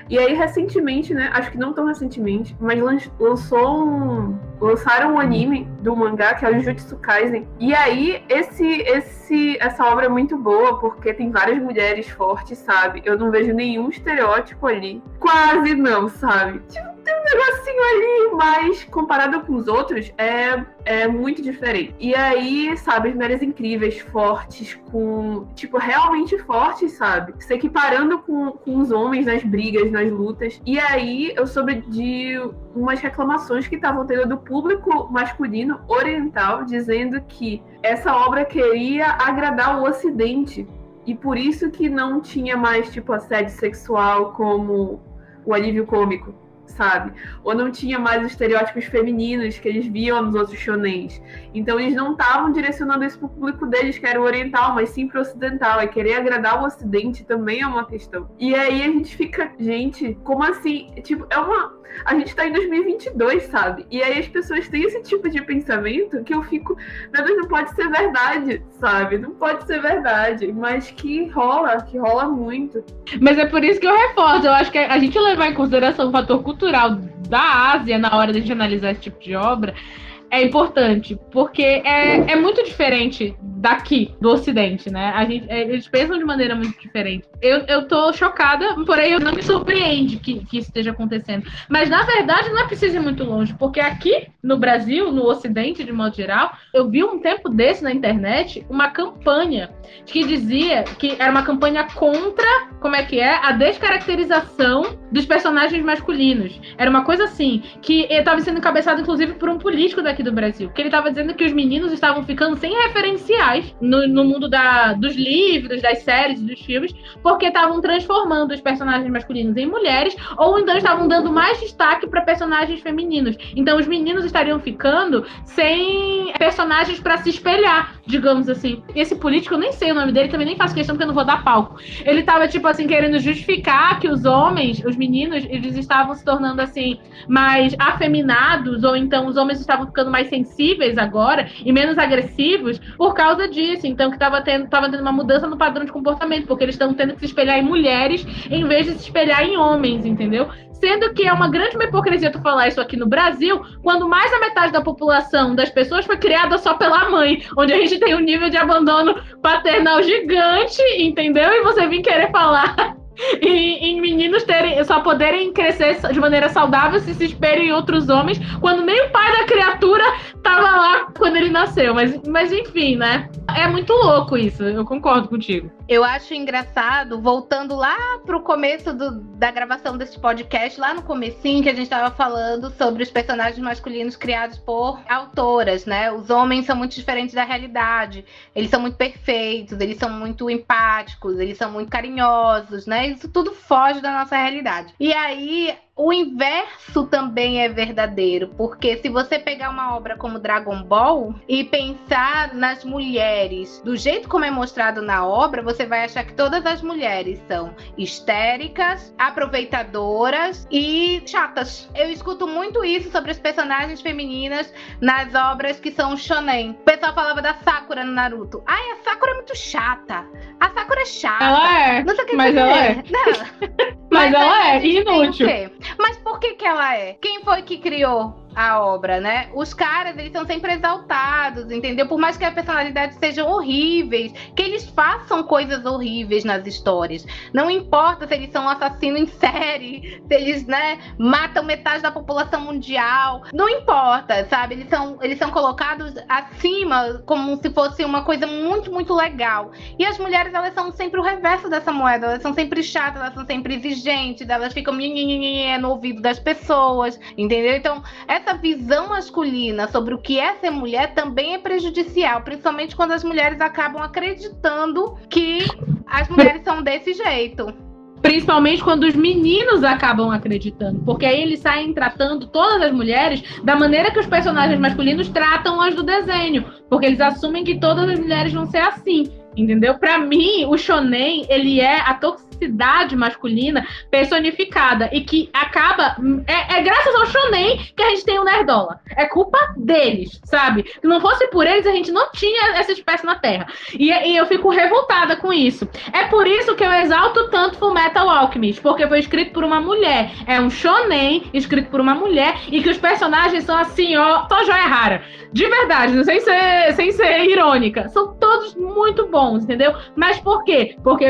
E aí, recentemente, né? Acho que não tão recentemente, mas lançou um. Lançaram um anime do mangá, que é o Jujutsu Kaisen. E aí, esse, esse, essa obra é muito boa, porque tem várias mulheres fortes, sabe? Eu não vejo nenhum estereótipo ali. Quase não, sabe? Tipo, tem um negocinho ali, mas comparado com os outros, é, é muito diferente. E aí, sabe, as mulheres incríveis, fortes, com. Tipo, realmente fortes, sabe? Se equiparando com, com os homens nas brigas, nas lutas. E aí, eu soube de umas reclamações que estavam tendo do público masculino oriental, dizendo que essa obra queria agradar o Ocidente. E por isso que não tinha mais, tipo, assédio sexual como o alívio cômico sabe? Ou não tinha mais os estereótipos femininos que eles viam nos outros shonens. Então eles não estavam direcionando isso para o público deles, que era o oriental, mas sim para o ocidental. E querer agradar o ocidente também é uma questão. E aí a gente fica, gente, como assim? Tipo, é uma a gente tá em 2022, sabe? E aí as pessoas têm esse tipo de pensamento que eu fico, meu Deus, não pode ser verdade, sabe? Não pode ser verdade, mas que rola, que rola muito. Mas é por isso que eu reforço, eu acho que a gente levar em consideração o fator cultural da Ásia na hora de analisar esse tipo de obra é importante, porque é, é muito diferente daqui, do Ocidente, né? A gente, é, eles pensam de maneira muito diferente. Eu, eu tô chocada, porém eu não me surpreende que, que isso esteja acontecendo. Mas, na verdade, não é preciso ir muito longe, porque aqui no Brasil, no Ocidente, de modo geral, eu vi um tempo desse na internet uma campanha que dizia que era uma campanha contra, como é que é, a descaracterização dos personagens masculinos. Era uma coisa assim, que estava sendo encabeçado, inclusive, por um político daqui do Brasil, que ele estava dizendo que os meninos estavam ficando sem referenciais no, no mundo da, dos livros, das séries, dos filmes, porque estavam transformando os personagens masculinos em mulheres, ou então estavam dando mais destaque para personagens femininos. Então os meninos estariam ficando sem personagens para se espelhar, digamos assim. Esse político, eu nem sei o nome dele, também nem faço questão porque eu não vou dar palco. Ele estava tipo assim querendo justificar que os homens, os meninos, eles estavam se tornando assim mais afeminados, ou então os homens estavam ficando mais sensíveis agora e menos agressivos por causa disso. Então, que estava tendo, tava tendo uma mudança no padrão de comportamento, porque eles estão tendo que se espelhar em mulheres em vez de se espelhar em homens, entendeu? Sendo que é uma grande hipocrisia tu falar isso aqui no Brasil, quando mais da metade da população das pessoas foi criada só pela mãe, onde a gente tem um nível de abandono paternal gigante, entendeu? E você vir querer falar em, em, meninos terem, só poderem crescer de maneira saudável se se esperem em outros homens, quando nem o pai da criatura tava lá quando ele nasceu. Mas, mas enfim, né? É muito louco isso, eu concordo contigo. Eu acho engraçado, voltando lá pro começo do, da gravação desse podcast, lá no comecinho, que a gente estava falando sobre os personagens masculinos criados por autoras, né? Os homens são muito diferentes da realidade. Eles são muito perfeitos, eles são muito empáticos, eles são muito carinhosos, né? Isso tudo foge da nossa realidade. E aí, o inverso também é verdadeiro, porque se você pegar uma obra como Dragon Ball e pensar nas mulheres do jeito como é mostrado na obra, você vai achar que todas as mulheres são histéricas, aproveitadoras e chatas. Eu escuto muito isso sobre as personagens femininas nas obras que são shonen. O pessoal falava da Sakura no Naruto. Ai, a Sakura é muito chata. A Sakura é chata. Ela é. Não sei o que mas dizer. ela é. Não. [LAUGHS] Mas, Mas ela é inútil. Mas por que que ela é? Quem foi que criou a obra, né? Os caras, eles são sempre exaltados, entendeu? Por mais que as personalidades sejam horríveis, que eles façam coisas horríveis nas histórias. Não importa se eles são assassinos em série, se eles, né, matam metade da população mundial. Não importa, sabe? Eles são, eles são colocados acima como se fosse uma coisa muito, muito legal. E as mulheres, elas são sempre o reverso dessa moeda. Elas são sempre chatas, elas são sempre exigentes, elas ficam no ouvido das pessoas, entendeu? Então, essa visão masculina sobre o que é ser mulher também é prejudicial, principalmente quando as mulheres acabam acreditando que as mulheres são desse jeito. Principalmente quando os meninos acabam acreditando. Porque aí eles saem tratando todas as mulheres da maneira que os personagens masculinos tratam as do desenho. Porque eles assumem que todas as mulheres vão ser assim. Entendeu? Pra mim, o shonen, ele é a toxicidade masculina personificada e que acaba. É, é graças ao shonen que a gente tem o Nerdola. É culpa deles, sabe? Se não fosse por eles, a gente não tinha essa espécie na Terra. E, e eu fico revoltada com isso. É por isso que eu exalto tanto Full Metal Alchemist, porque foi escrito por uma mulher. É um shonen escrito por uma mulher e que os personagens são assim, ó, só joia rara. De verdade, sem ser, sem ser irônica. São todos muito bons, entendeu? Mas por quê? Porque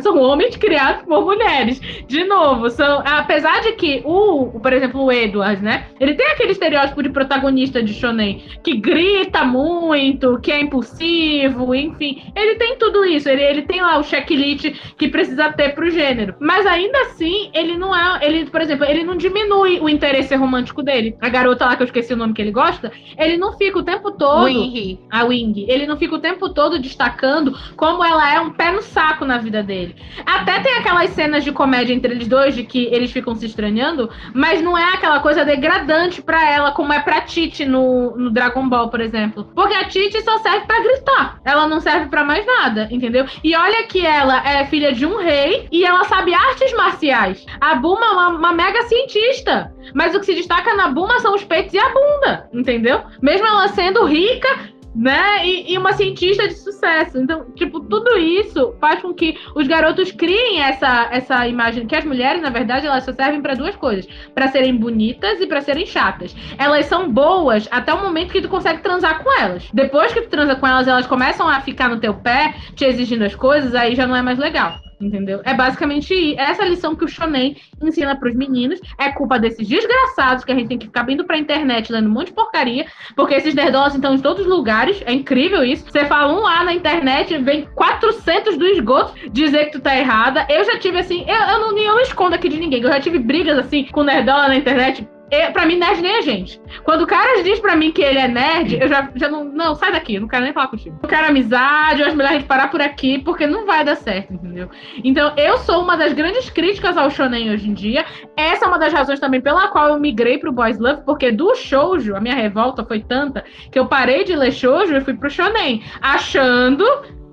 são homens criados por mulheres. De novo, são, apesar de que o, por exemplo, o Edward, né? Ele tem aquele estereótipo de protagonista de shonen que grita muito, que é impulsivo, enfim. Ele tem tudo isso. Ele, ele tem lá o checklist que precisa ter pro gênero. Mas ainda assim, ele não é. Ele, por exemplo, ele não diminui o interesse romântico dele. A garota lá que eu esqueci o nome que ele gosta, ele não fica o tempo todo Winry. a Wing. Ele não fica o tempo todo destacando como ela é um pé no saco na vida dele. Até tem aquelas cenas de comédia entre eles dois, de que eles ficam se estranhando, mas não é aquela coisa degradante pra ela, como é pra Titi no, no Dragon Ball, por exemplo. Porque a Titi só serve pra gritar. Ela não serve pra mais nada, entendeu? E olha que ela é filha de um rei e ela sabe artes marciais. A Buma é uma, uma mega cientista. Mas o que se destaca na Buma são os peitos e a bunda, entendeu? Mesmo ela sendo rica, né? E, e uma cientista de sucesso. Então, tipo, tudo isso faz com que os garotos criem essa, essa imagem que as mulheres, na verdade, elas só servem para duas coisas: para serem bonitas e para serem chatas. Elas são boas até o momento que tu consegue transar com elas. Depois que tu transa com elas, elas começam a ficar no teu pé, te exigindo as coisas, aí já não é mais legal. Entendeu? É basicamente essa lição que o Shonen ensina pros meninos. É culpa desses desgraçados que a gente tem que ficar indo pra internet lendo um monte de porcaria, porque esses nerdolas estão em todos os lugares. É incrível isso. Você fala um lá na internet, vem 400 do esgoto dizer que tu tá errada. Eu já tive assim, eu, eu não, eu não escondo aqui de ninguém. Eu já tive brigas assim com nerdola na internet. Eu, pra mim, nerd nem é gente. Quando o cara diz pra mim que ele é nerd, eu já, já não. Não, sai daqui, não quero nem falar contigo. Eu quero amizade, eu acho melhor a gente parar por aqui, porque não vai dar certo, entendeu? Então, eu sou uma das grandes críticas ao shonen hoje em dia. Essa é uma das razões também pela qual eu migrei pro Boys Love, porque do shoujo, a minha revolta foi tanta que eu parei de ler shoujo e fui pro shonen, achando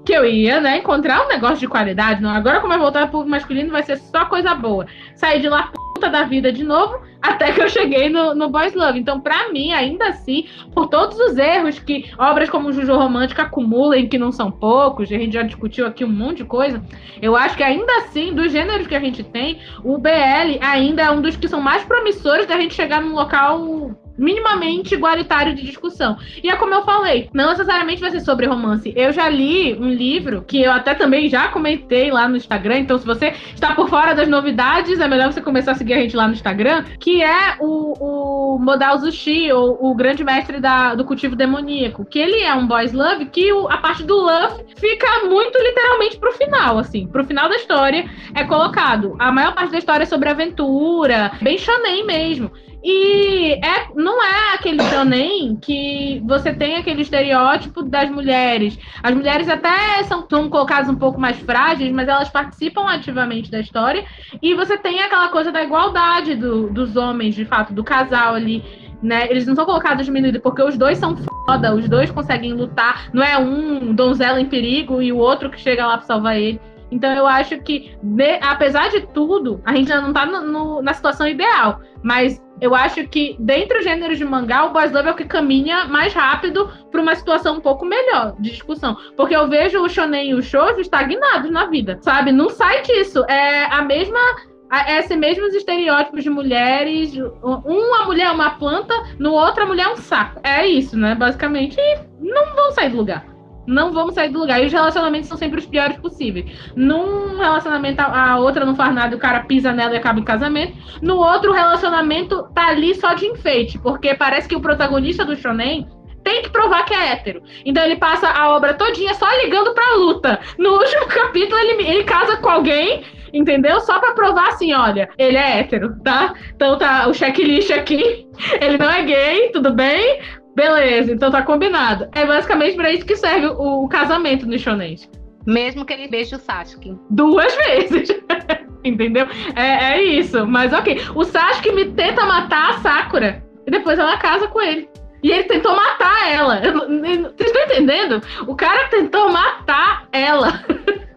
que eu ia, né, encontrar um negócio de qualidade. Não, agora como eu voltar pro masculino vai ser só coisa boa. Saí de lá puta da vida de novo, até que eu cheguei no, no Boys Love. Então, pra mim, ainda assim, por todos os erros que obras como Juju Romântica acumulam, que não são poucos, a gente já discutiu aqui um monte de coisa, eu acho que ainda assim, dos gêneros que a gente tem, o BL ainda é um dos que são mais promissores da gente chegar num local minimamente igualitário de discussão. E é como eu falei, não necessariamente vai ser sobre romance. Eu já li um livro que eu até também já comentei lá no Instagram, então se você está por fora das novidades, é melhor você começar a seguir a gente lá no Instagram, que é o, o Modal Zushi, ou o grande mestre da, do cultivo demoníaco, que ele é um boys love, que o- a parte do love fica muito literalmente pro final, assim, pro final da história é colocado. A maior parte da história é sobre aventura, bem shonen mesmo. E é, não é aquele shonen que você tem aquele estereótipo das mulheres. As mulheres até são, são colocadas um pouco mais frágeis, mas elas participam ativamente da história. E você tem aquela coisa da igualdade do, dos homens, de fato, do casal ali. Né? Eles não são colocados diminuídos, porque os dois são foda, os dois conseguem lutar. Não é um donzela em perigo e o outro que chega lá pra salvar ele. Então eu acho que, de, apesar de tudo, a gente ainda não tá no, na situação ideal. Mas eu acho que, dentre os gêneros de mangá, o Boys Love é o que caminha mais rápido para uma situação um pouco melhor de discussão. Porque eu vejo o shonen e o shoujo estagnados na vida, sabe? Não sai disso. É a mesma esses mesmos estereótipos de mulheres. Uma mulher é uma planta, no outro a mulher é um saco. É isso, né? Basicamente, não vão sair do lugar não vamos sair do lugar. E os relacionamentos são sempre os piores possíveis. Num relacionamento, a outra não faz nada, o cara pisa nela e acaba em casamento. No outro, relacionamento tá ali só de enfeite, porque parece que o protagonista do shonen tem que provar que é hétero. Então ele passa a obra todinha só ligando pra luta. No [LAUGHS] último capítulo, ele, ele casa com alguém entendeu? Só para provar assim, olha, ele é hétero, tá? Então tá o checklist aqui, [LAUGHS] ele não é gay, tudo bem? Beleza, então tá combinado. É basicamente pra isso que serve o, o casamento no shonen. Mesmo que ele beije o Sasuke. Duas [LAUGHS] vezes. Entendeu? É, é isso. Mas ok. O Sasuke me tenta matar a Sakura. E depois ela casa com ele. E ele tentou matar ela. Vocês estão entendendo? O cara tentou matar ela. [LAUGHS]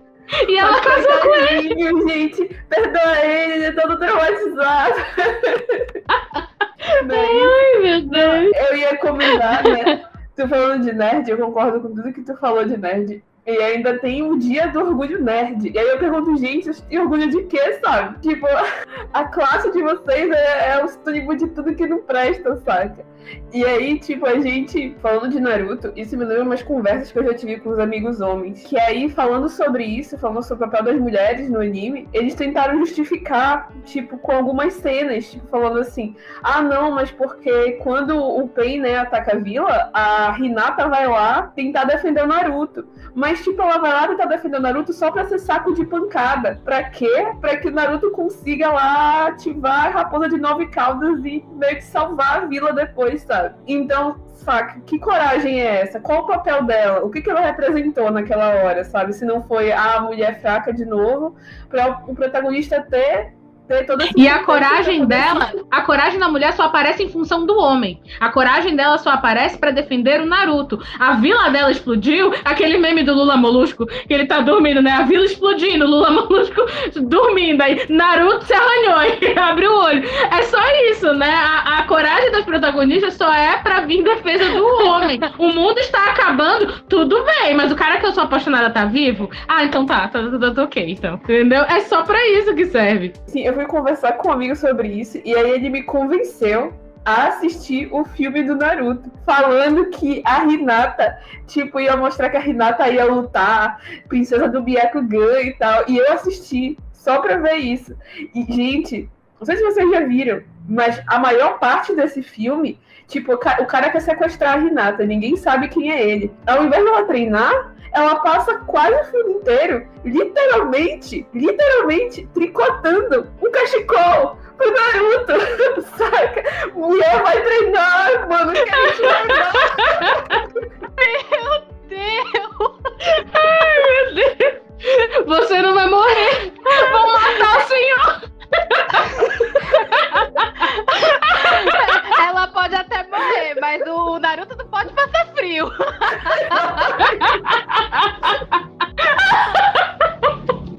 E ela casou com ele. Gente, perdoa ele, ele é todo traumatizado. [LAUGHS] Ai, meu Deus. Eu ia comentar, né? Tu falando de nerd, eu concordo com tudo que tu falou de nerd. E ainda tem o dia do orgulho nerd. E aí eu pergunto, gente, têm orgulho de quê, sabe? Tipo, [LAUGHS] a classe de vocês é, é o sinônimo de tudo que não presta, saca? E aí, tipo, a gente, falando de Naruto, isso me lembra umas conversas que eu já tive com os amigos homens. Que aí, falando sobre isso, falando sobre o papel das mulheres no anime, eles tentaram justificar, tipo, com algumas cenas, tipo, falando assim: ah, não, mas porque quando o Pain, né, ataca a vila, a Hinata vai lá tentar defender o Naruto. Mas, tipo, ela vai lá tentar defender o Naruto só pra ser saco de pancada. Pra quê? Pra que o Naruto consiga lá ativar a raposa de nove caudas e meio que salvar a vila depois sabe? Então, saca, que coragem é essa? Qual o papel dela? O que, que ela representou naquela hora, sabe? Se não foi a mulher fraca de novo, para o protagonista ter e a coragem dela, a coragem da mulher só aparece em função do homem. A coragem dela só aparece para defender o Naruto. A vila dela explodiu, aquele meme do Lula Molusco, que ele tá dormindo, né? A vila explodindo, Lula [LAUGHS] Molusco dormindo. Aí Naruto se arranhou e [LAUGHS] abre o olho. É só isso, né? A, a coragem das protagonistas só é pra vir em defesa do homem. O mundo está acabando, tudo bem, mas o cara que eu sou apaixonada tá vivo? Ah, então tá, tá, tá, tá, tá ok, então. Entendeu? É só pra isso que serve. Sim, eu eu fui conversar com um amigo sobre isso e aí ele me convenceu a assistir o filme do Naruto, falando que a Hinata, tipo, ia mostrar que a Hinata ia lutar, princesa do Byakugan e tal, e eu assisti só pra ver isso. E, gente, não sei se vocês já viram, mas a maior parte desse filme, tipo, o cara quer sequestrar a Hinata, ninguém sabe quem é ele. Ao invés dela treinar, ela passa quase o filme inteiro, literalmente, literalmente, tricotando um cachecol pro Naruto, [LAUGHS] saca? Mulher vai treinar, mano, que a gente vai Meu Deus! Ai, meu Deus! Você não vai morrer! Vão matar o senhor! Ela pode até morrer, mas o Naruto não pode passar frio.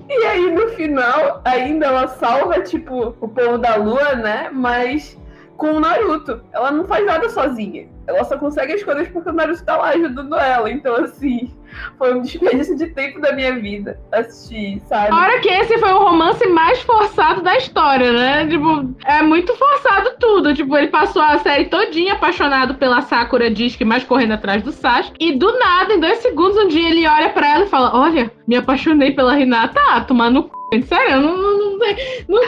E aí, no final, ainda ela salva, tipo, o povo da lua, né? Mas com o Naruto. Ela não faz nada sozinha. Ela só consegue as coisas porque o Naruto tá lá ajudando ela. Então, assim, foi um desperdício de tempo da minha vida assistir, sabe? Fora que esse foi o romance mais forçado da história, né? Tipo, é muito forçado tudo. Tipo, ele passou a série todinha apaixonado pela Sakura Disque, mais correndo atrás do Sasuke. E do nada, em dois segundos, um dia ele olha para ela e fala: Olha, me apaixonei pela Hinata. Ah, tomar no c... Sério, não, não, não tem. Não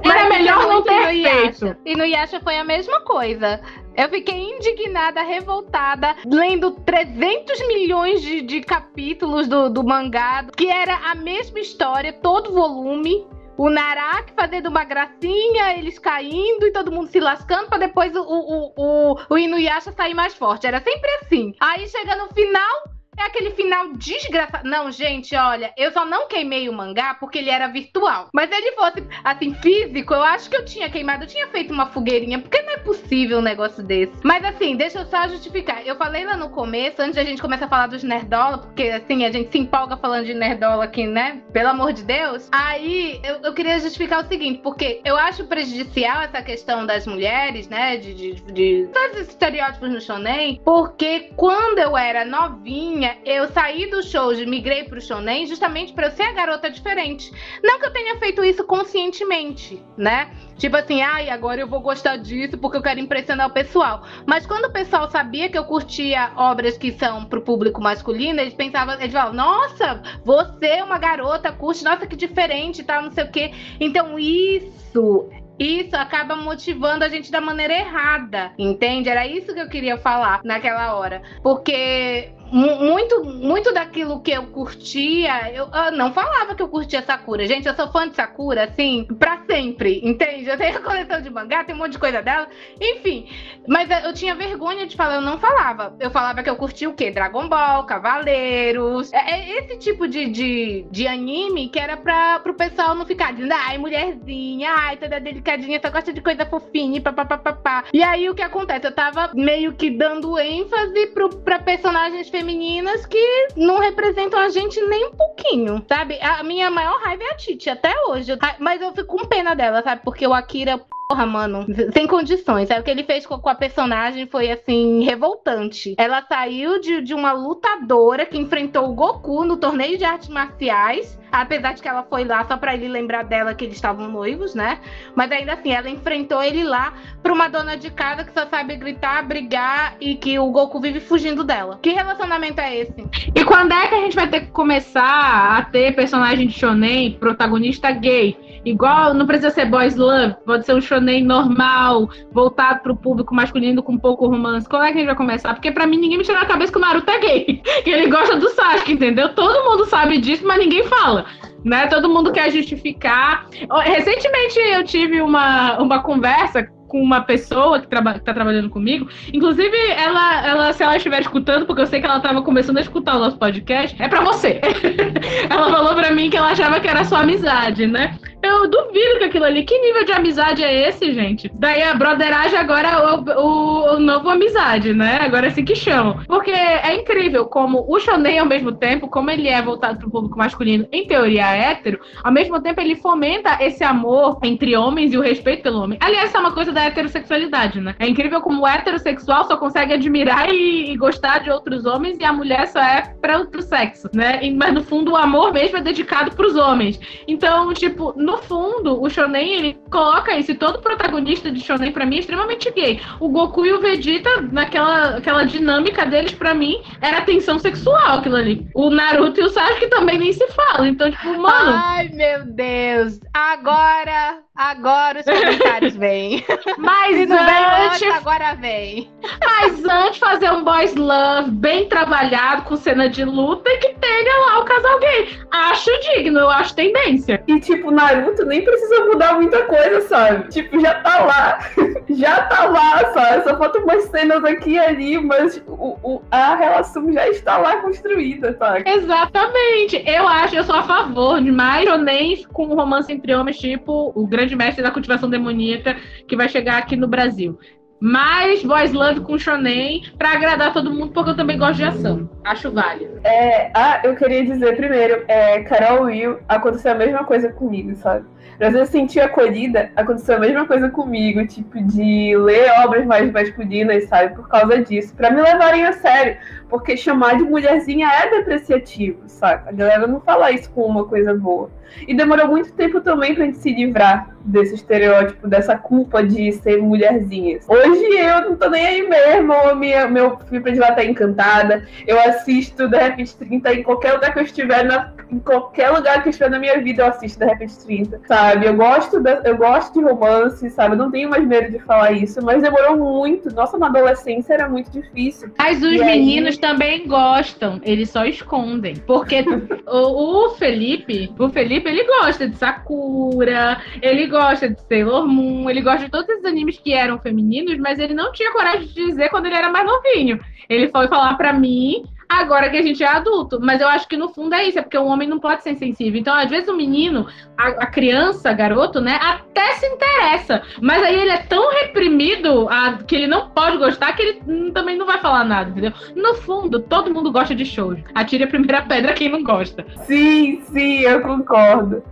tem. Era melhor não ter feito. E no Yasha foi a mesma coisa. Eu fiquei indignada, revoltada, lendo 300 milhões de, de capítulos do, do mangá, que era a mesma história, todo volume o Narak fazendo uma gracinha, eles caindo e todo mundo se lascando pra depois o, o, o, o Inuyasha sair mais forte. Era sempre assim. Aí chega no final, é aquele final desgraçado. Não, gente, olha, eu só não queimei o mangá porque ele era virtual. Mas se ele fosse, assim, físico, eu acho que eu tinha queimado. Eu tinha feito uma fogueirinha, porque não é possível um negócio desse. Mas assim, deixa eu só justificar. Eu falei lá no começo, antes de a gente começar a falar dos nerdola, porque assim, a gente se empolga falando de nerdola aqui, né? Pelo amor de Deus. Aí, eu, eu queria justificar o seguinte, porque eu acho prejudicial essa questão das mulheres, né? De, de, de todos esses estereótipos no shonen, porque quando eu era novinha, eu saí do show migrei pro shonen justamente para eu ser a garota diferente. Não que eu tenha feito isso conscientemente, né? Tipo assim, ai, agora eu vou gostar disso porque eu quero impressionar o pessoal. Mas quando o pessoal sabia que eu curtia obras que são pro público masculino, eles pensavam, eles falavam, nossa, você é uma garota, curte, nossa, que diferente, tal, não sei o quê. Então isso isso acaba motivando a gente da maneira errada, entende? Era isso que eu queria falar naquela hora. Porque muito, muito daquilo que eu curtia, eu, eu, não falava que eu curtia Sakura. Gente, eu sou fã de Sakura, assim, pra sempre, entende? Eu tenho a [LAUGHS] coleção de mangá, tem um monte de coisa dela, enfim. Mas eu tinha vergonha de falar, eu não falava. Eu falava que eu curtia o quê? Dragon Ball, Cavaleiros. É, é esse tipo de, de, de anime que era pra, pro pessoal não ficar dizendo, ai, mulherzinha, ai, toda delicadinha, só gosta de coisa fofinha, papapá. E aí o que acontece? Eu tava meio que dando ênfase pro, pra personagens femininos femininas que não representam a gente nem um pouquinho, sabe? A minha maior raiva é a Titi, até hoje. Mas eu fico com pena dela, sabe? Porque o Akira Porra, mano, sem condições. Aí o que ele fez com, a personagem foi, assim, revoltante. Ela saiu de, de uma lutadora que enfrentou o Goku no torneio de artes marciais. Apesar de que ela foi lá só pra ele lembrar dela que eles estavam noivos, né? Mas ainda assim, ela enfrentou ele lá pra uma dona de casa que só sabe gritar, brigar e que o Goku vive fugindo dela. Que relacionamento é esse? E quando é que a gente vai ter que começar a ter personagem de shonen, protagonista gay? Igual, não precisa ser boys love, pode ser um shonen normal, voltado pro público masculino com pouco romance. Quando é que a gente vai começar? Porque pra mim ninguém me tirou a cabeça que o Naruto é gay. [LAUGHS] que ele gosta do Sasuke, entendeu? Todo mundo sabe disso, mas ninguém fala. Né? Todo mundo quer justificar. Recentemente eu tive uma, uma conversa com uma pessoa que, traba que tá trabalhando comigo. Inclusive, ela, ela, se ela estiver escutando, porque eu sei que ela tava começando a escutar o nosso podcast, é para você. [LAUGHS] ela falou para mim que ela achava que era sua amizade, né? Eu duvido que aquilo ali. Que nível de amizade é esse, gente? Daí a broderagem agora é o, o, o novo amizade, né? Agora é assim que chamam. Porque é incrível como o shonen, ao mesmo tempo, como ele é voltado pro público masculino, em teoria é hétero, ao mesmo tempo ele fomenta esse amor entre homens e o respeito pelo homem. Aliás, isso é uma coisa da heterossexualidade, né? É incrível como o heterossexual só consegue admirar e, e gostar de outros homens e a mulher só é para outro sexo, né? E, mas no fundo o amor mesmo é dedicado pros homens. Então, tipo, no fundo, o shonen ele coloca isso. E todo protagonista de shonen para mim é extremamente gay. O Goku e o Vegeta, naquela aquela dinâmica deles para mim, era tensão sexual aquilo ali. O Naruto e o Sasuke também nem se falam. Então, tipo, mano. Ai, meu Deus. Agora Agora os comentários [LAUGHS] vêm. Mas Se não antes, vem agora vem. Mas antes fazer um boys love bem trabalhado com cena de luta e que tenha lá o casal gay. Acho digno, eu acho tendência. E tipo, Naruto nem precisa mudar muita coisa, sabe? Tipo, já tá lá. [LAUGHS] já tá lá, sabe? Só falta umas cenas aqui e ali, mas o, o, a relação já está lá construída, sabe? Exatamente. Eu acho, eu sou a favor de mais nem com romance entre homens, tipo o grande grande mestre da cultivação demoníaca que vai chegar aqui no Brasil. Mais boys love com shonen para agradar todo mundo, porque eu também gosto de ação. Acho válido. É, ah, eu queria dizer primeiro, é, Carol Will, aconteceu a mesma coisa comigo, sabe? Às vezes eu senti acolhida, aconteceu a mesma coisa comigo, tipo, de ler obras mais masculinas, sabe? Por causa disso, para me levarem a sério. Porque chamar de mulherzinha é depreciativo, sabe? A galera não fala isso com uma coisa boa. E demorou muito tempo também pra gente se livrar desse estereótipo, dessa culpa de ser mulherzinhas. Hoje eu não tô nem aí mesmo, minha, meu filho predileto tá encantada. Eu assisto The Repente 30 em qualquer lugar que eu estiver, na, em qualquer lugar que eu estiver na minha vida, eu assisto The Repente 30, sabe? Eu gosto, de, eu gosto de romance, sabe? Eu não tenho mais medo de falar isso, mas demorou muito. Nossa, na adolescência era muito difícil. Mas os e meninos aí... também gostam, eles só escondem. Porque [LAUGHS] o, o Felipe, o Felipe Felipe, ele gosta de Sakura, ele gosta de Sailor Moon, ele gosta de todos esses animes que eram femininos, mas ele não tinha coragem de dizer quando ele era mais novinho. Ele foi falar para mim agora que a gente é adulto. Mas eu acho que no fundo é isso, é porque o homem não pode ser sensível. Então, às vezes, o menino, a, a criança, garoto, né, até se interessa. Mas aí ele é tão reprimido a, que ele não pode gostar que ele hum, também não vai falar nada, entendeu? No fundo, todo mundo gosta de shoujo. Atire a primeira pedra quem não gosta. Sim, sim, eu concordo.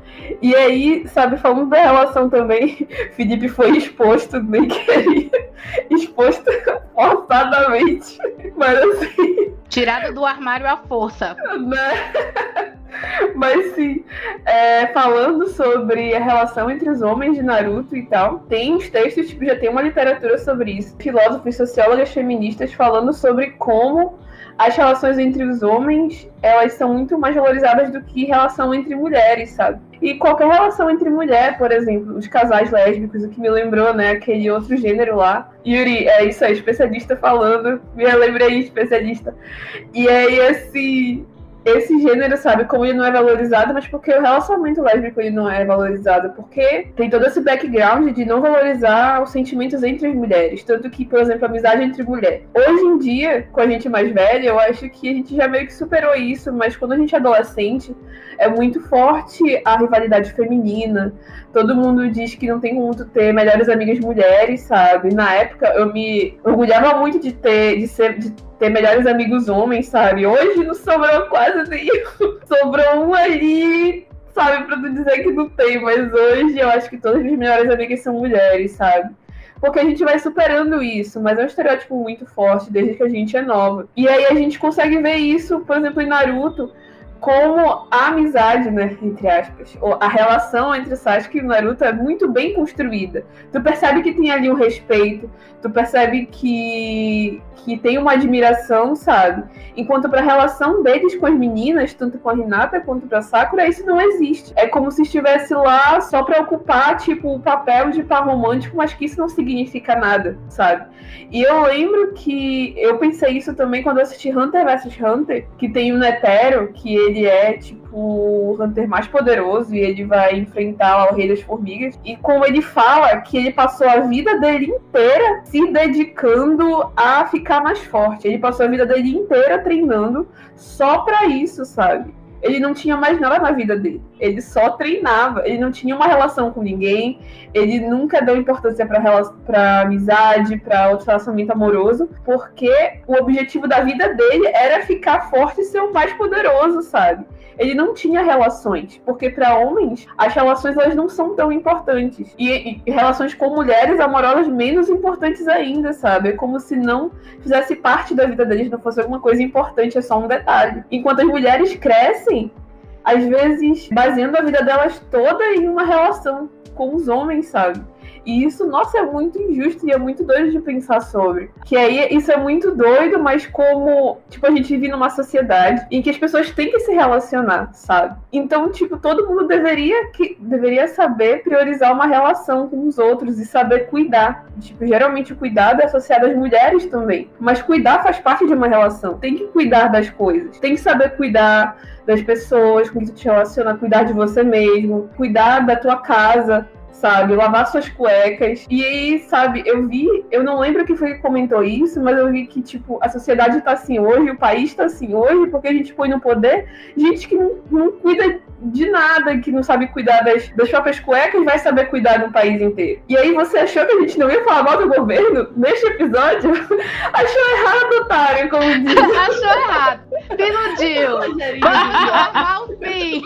E aí, sabe, falando da relação também, [LAUGHS] Felipe foi exposto, nem queria, [LAUGHS] exposto [LAUGHS] forçadamente. Mas assim. Tirado do armário à força. Né? [LAUGHS] Mas sim, é, falando sobre a relação entre os homens de Naruto e tal, tem uns textos, tipo, já tem uma literatura sobre isso. Filósofos, sociólogas feministas falando sobre como as relações entre os homens, elas são muito mais valorizadas do que relação entre mulheres, sabe? E qualquer relação entre mulher, por exemplo, os casais lésbicos, o que me lembrou, né, aquele outro gênero lá. Yuri, é isso aí, especialista falando, me lembrei, especialista. E aí, assim, esse gênero, sabe, como ele não é valorizado, mas porque o relacionamento lésbico ele não é valorizado, porque tem todo esse background de não valorizar os sentimentos entre as mulheres, tanto que, por exemplo, a amizade entre mulher. Hoje em dia, com a gente mais velha, eu acho que a gente já meio que superou isso, mas quando a gente é adolescente, é muito forte a rivalidade feminina. Todo mundo diz que não tem como ter melhores amigas mulheres, sabe? Na época eu me orgulhava muito de ter, de ser, de ter melhores amigos homens, sabe? Hoje não sobrou quase nenhum. [LAUGHS] sobrou um ali, sabe, pra tu dizer que não tem, mas hoje eu acho que todas as minhas melhores amigas são mulheres, sabe? Porque a gente vai superando isso, mas é um estereótipo muito forte desde que a gente é nova. E aí a gente consegue ver isso, por exemplo, em Naruto, como a amizade, né, entre aspas, ou a relação entre Sasuke e Naruto é muito bem construída. Tu percebe que tem ali um respeito, tu percebe que, que tem uma admiração, sabe? Enquanto para a relação deles com as meninas, tanto com a Hinata quanto para Sakura, isso não existe. É como se estivesse lá só para ocupar, tipo, o papel de par romântico, mas que isso não significa nada, sabe? E eu lembro que eu pensei isso também quando eu assisti Hunter vs Hunter, que tem o Netero, que ele é tipo o Hunter mais poderoso e ele vai enfrentar o Rei das Formigas. E como ele fala que ele passou a vida dele inteira se dedicando a ficar mais forte. Ele passou a vida dele inteira treinando só para isso, sabe? Ele não tinha mais nada na vida dele. Ele só treinava. Ele não tinha uma relação com ninguém. Ele nunca deu importância para amizade, para outro relacionamento amoroso, porque o objetivo da vida dele era ficar forte e ser o mais poderoso, sabe? Ele não tinha relações, porque para homens as relações elas não são tão importantes e, e, relações com mulheres amorosas menos importantes ainda, sabe? É como se não fizesse parte da vida deles, não fosse alguma coisa importante, é só um detalhe. Enquanto as mulheres crescem, às vezes baseando a vida delas toda em uma relação com os homens, sabe? E isso, nossa, é muito injusto e é muito doido de pensar sobre. Que aí isso é muito doido, mas como, tipo, a gente vive numa sociedade em que as pessoas têm que se relacionar, sabe? Então, tipo, todo mundo deveria que deveria saber priorizar uma relação com os outros e saber cuidar. Tipo, geralmente o cuidado é associado às mulheres também, mas cuidar faz parte de uma relação. Tem que cuidar das coisas, tem que saber cuidar das pessoas com que tu te relaciona, cuidar de você mesmo, cuidar da tua casa, sabe? Lavar suas cuecas. E aí, sabe, eu vi, eu não lembro quem foi que comentou isso, mas eu vi que, tipo, a sociedade tá assim hoje, o país tá assim hoje, porque a gente põe no poder gente que não, não cuida de nada, que não sabe cuidar das, das próprias cuecas, vai saber cuidar do país inteiro. E aí você achou que a gente não ia falar mal do governo neste episódio? [LAUGHS] achou errado, otário, como [LAUGHS] diz. achou errado. Se iludiu. Normal sim.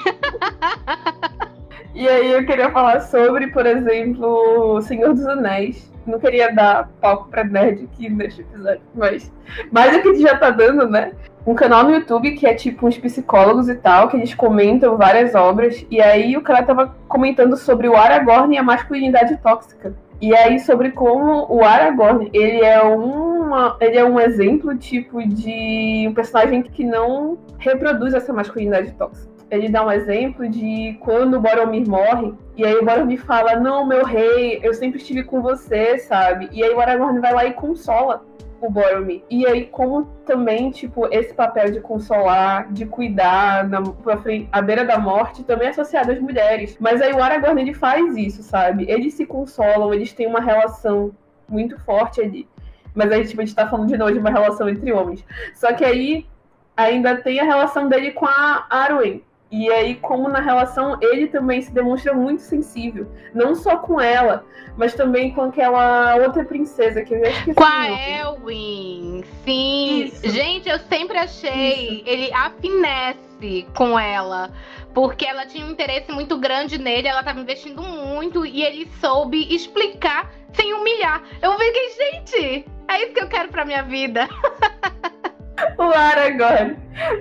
[LAUGHS] E aí eu queria falar sobre, por exemplo, Senhor dos Anéis. Não queria dar palco pra nerd aqui neste episódio, mas mais do que já tá dando, né? Um canal no YouTube que é tipo uns psicólogos e tal, que eles comentam várias obras. E aí o cara tava comentando sobre o Aragorn e a masculinidade tóxica. E aí sobre como o Aragorn, ele é uma, ele é um exemplo tipo de um personagem que não reproduz essa masculinidade tóxica ele dá um exemplo de quando o Boromir morre, e aí o Boromir fala, não, meu rei, eu sempre estive com você, sabe? E aí o Aragorn vai lá e consola o Boromir. E aí, como também, tipo, esse papel de consolar, de cuidar na, frente, à beira da morte, também é associado às mulheres. Mas aí o Aragorn, ele faz isso, sabe? Eles se consolam, eles têm uma relação muito forte ali. Mas aí, tipo, a gente tá falando de novo de uma relação entre homens. Só que aí ainda tem a relação dele com a Arwen. E aí, como na relação, ele também se demonstra muito sensível. Não só com ela, mas também com aquela outra princesa que eu já esqueci. Com a Elwin. Sim. Isso. Gente, eu sempre achei Isso. ele a finesse com ela. Porque ela tinha um interesse muito grande nele, ela estava investindo muito e ele soube explicar sem humilhar. Eu fiquei, gente, é isso que eu quero pra minha vida. [LAUGHS] o Aragorn.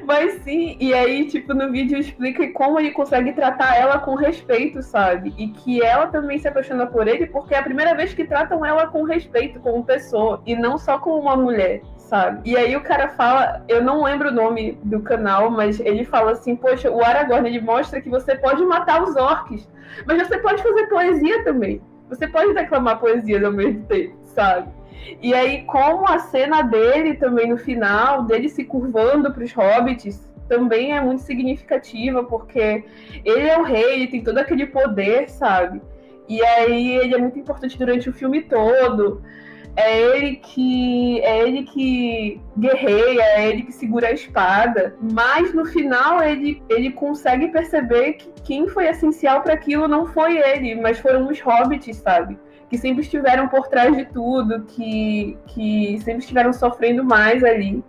Mas sim, e aí, tipo, no vídeo explica como ele consegue tratar ela com respeito, sabe? E que ela também se apaixona por ele porque é a primeira vez que tratam ela com respeito, como pessoa, e não só como uma mulher. Sabe? E aí o cara fala, eu não lembro o nome do canal, mas ele fala assim, poxa, o Aragorn ele mostra que você pode matar os orcs, mas você pode fazer poesia também. Você pode declamar poesia ao mesmo tempo, sabe? E aí, como a cena dele também no final, dele se curvando para os hobbits, também é muito significativa, porque ele é o rei, ele tem todo aquele poder, sabe? E aí ele é muito importante durante o filme todo. É ele que é ele que guerreia, é ele que segura a espada, mas no final ele, ele consegue perceber que quem foi essencial para aquilo não foi ele, mas foram os hobbits, sabe? Que sempre estiveram por trás de tudo, que, que sempre estiveram sofrendo mais ali.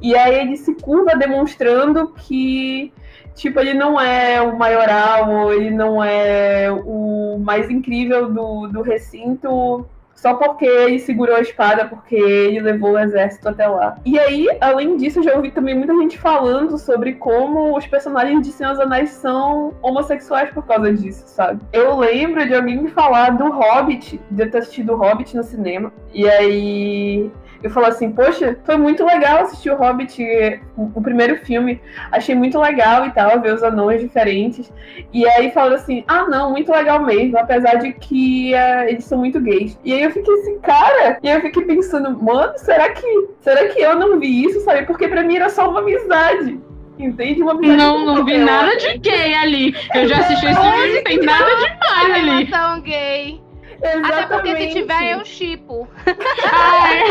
E aí ele se curva demonstrando que, tipo, ele não é o maioral, ele não é o mais incrível do, do recinto só porque ele segurou a espada, porque ele levou o exército até lá. E aí, além disso, eu já ouvi também muita gente falando sobre como os personagens de Senhor dos Anéis são homossexuais por causa disso, sabe? Eu lembro de alguém me falar do Hobbit, de eu ter assistido o Hobbit no cinema. E aí eu falo assim, poxa, foi muito legal assistir o Hobbit, o, primeiro filme, achei muito legal e tal, ver os anões diferentes. E aí falando assim, ah não, muito legal mesmo, apesar de que uh, eles são muito gays. E aí eu fiquei assim, cara, e eu fiquei pensando, mano, será que, será que eu não vi isso, sabe? Porque pra mim era só uma amizade. Entende? Uma amizade não, não vi nada de gay ali. Eu já assisti esse vídeo, não tem nada demais ali. Relação gay. Exatamente. Até porque se tiver, eu chipo. [LAUGHS] Ai,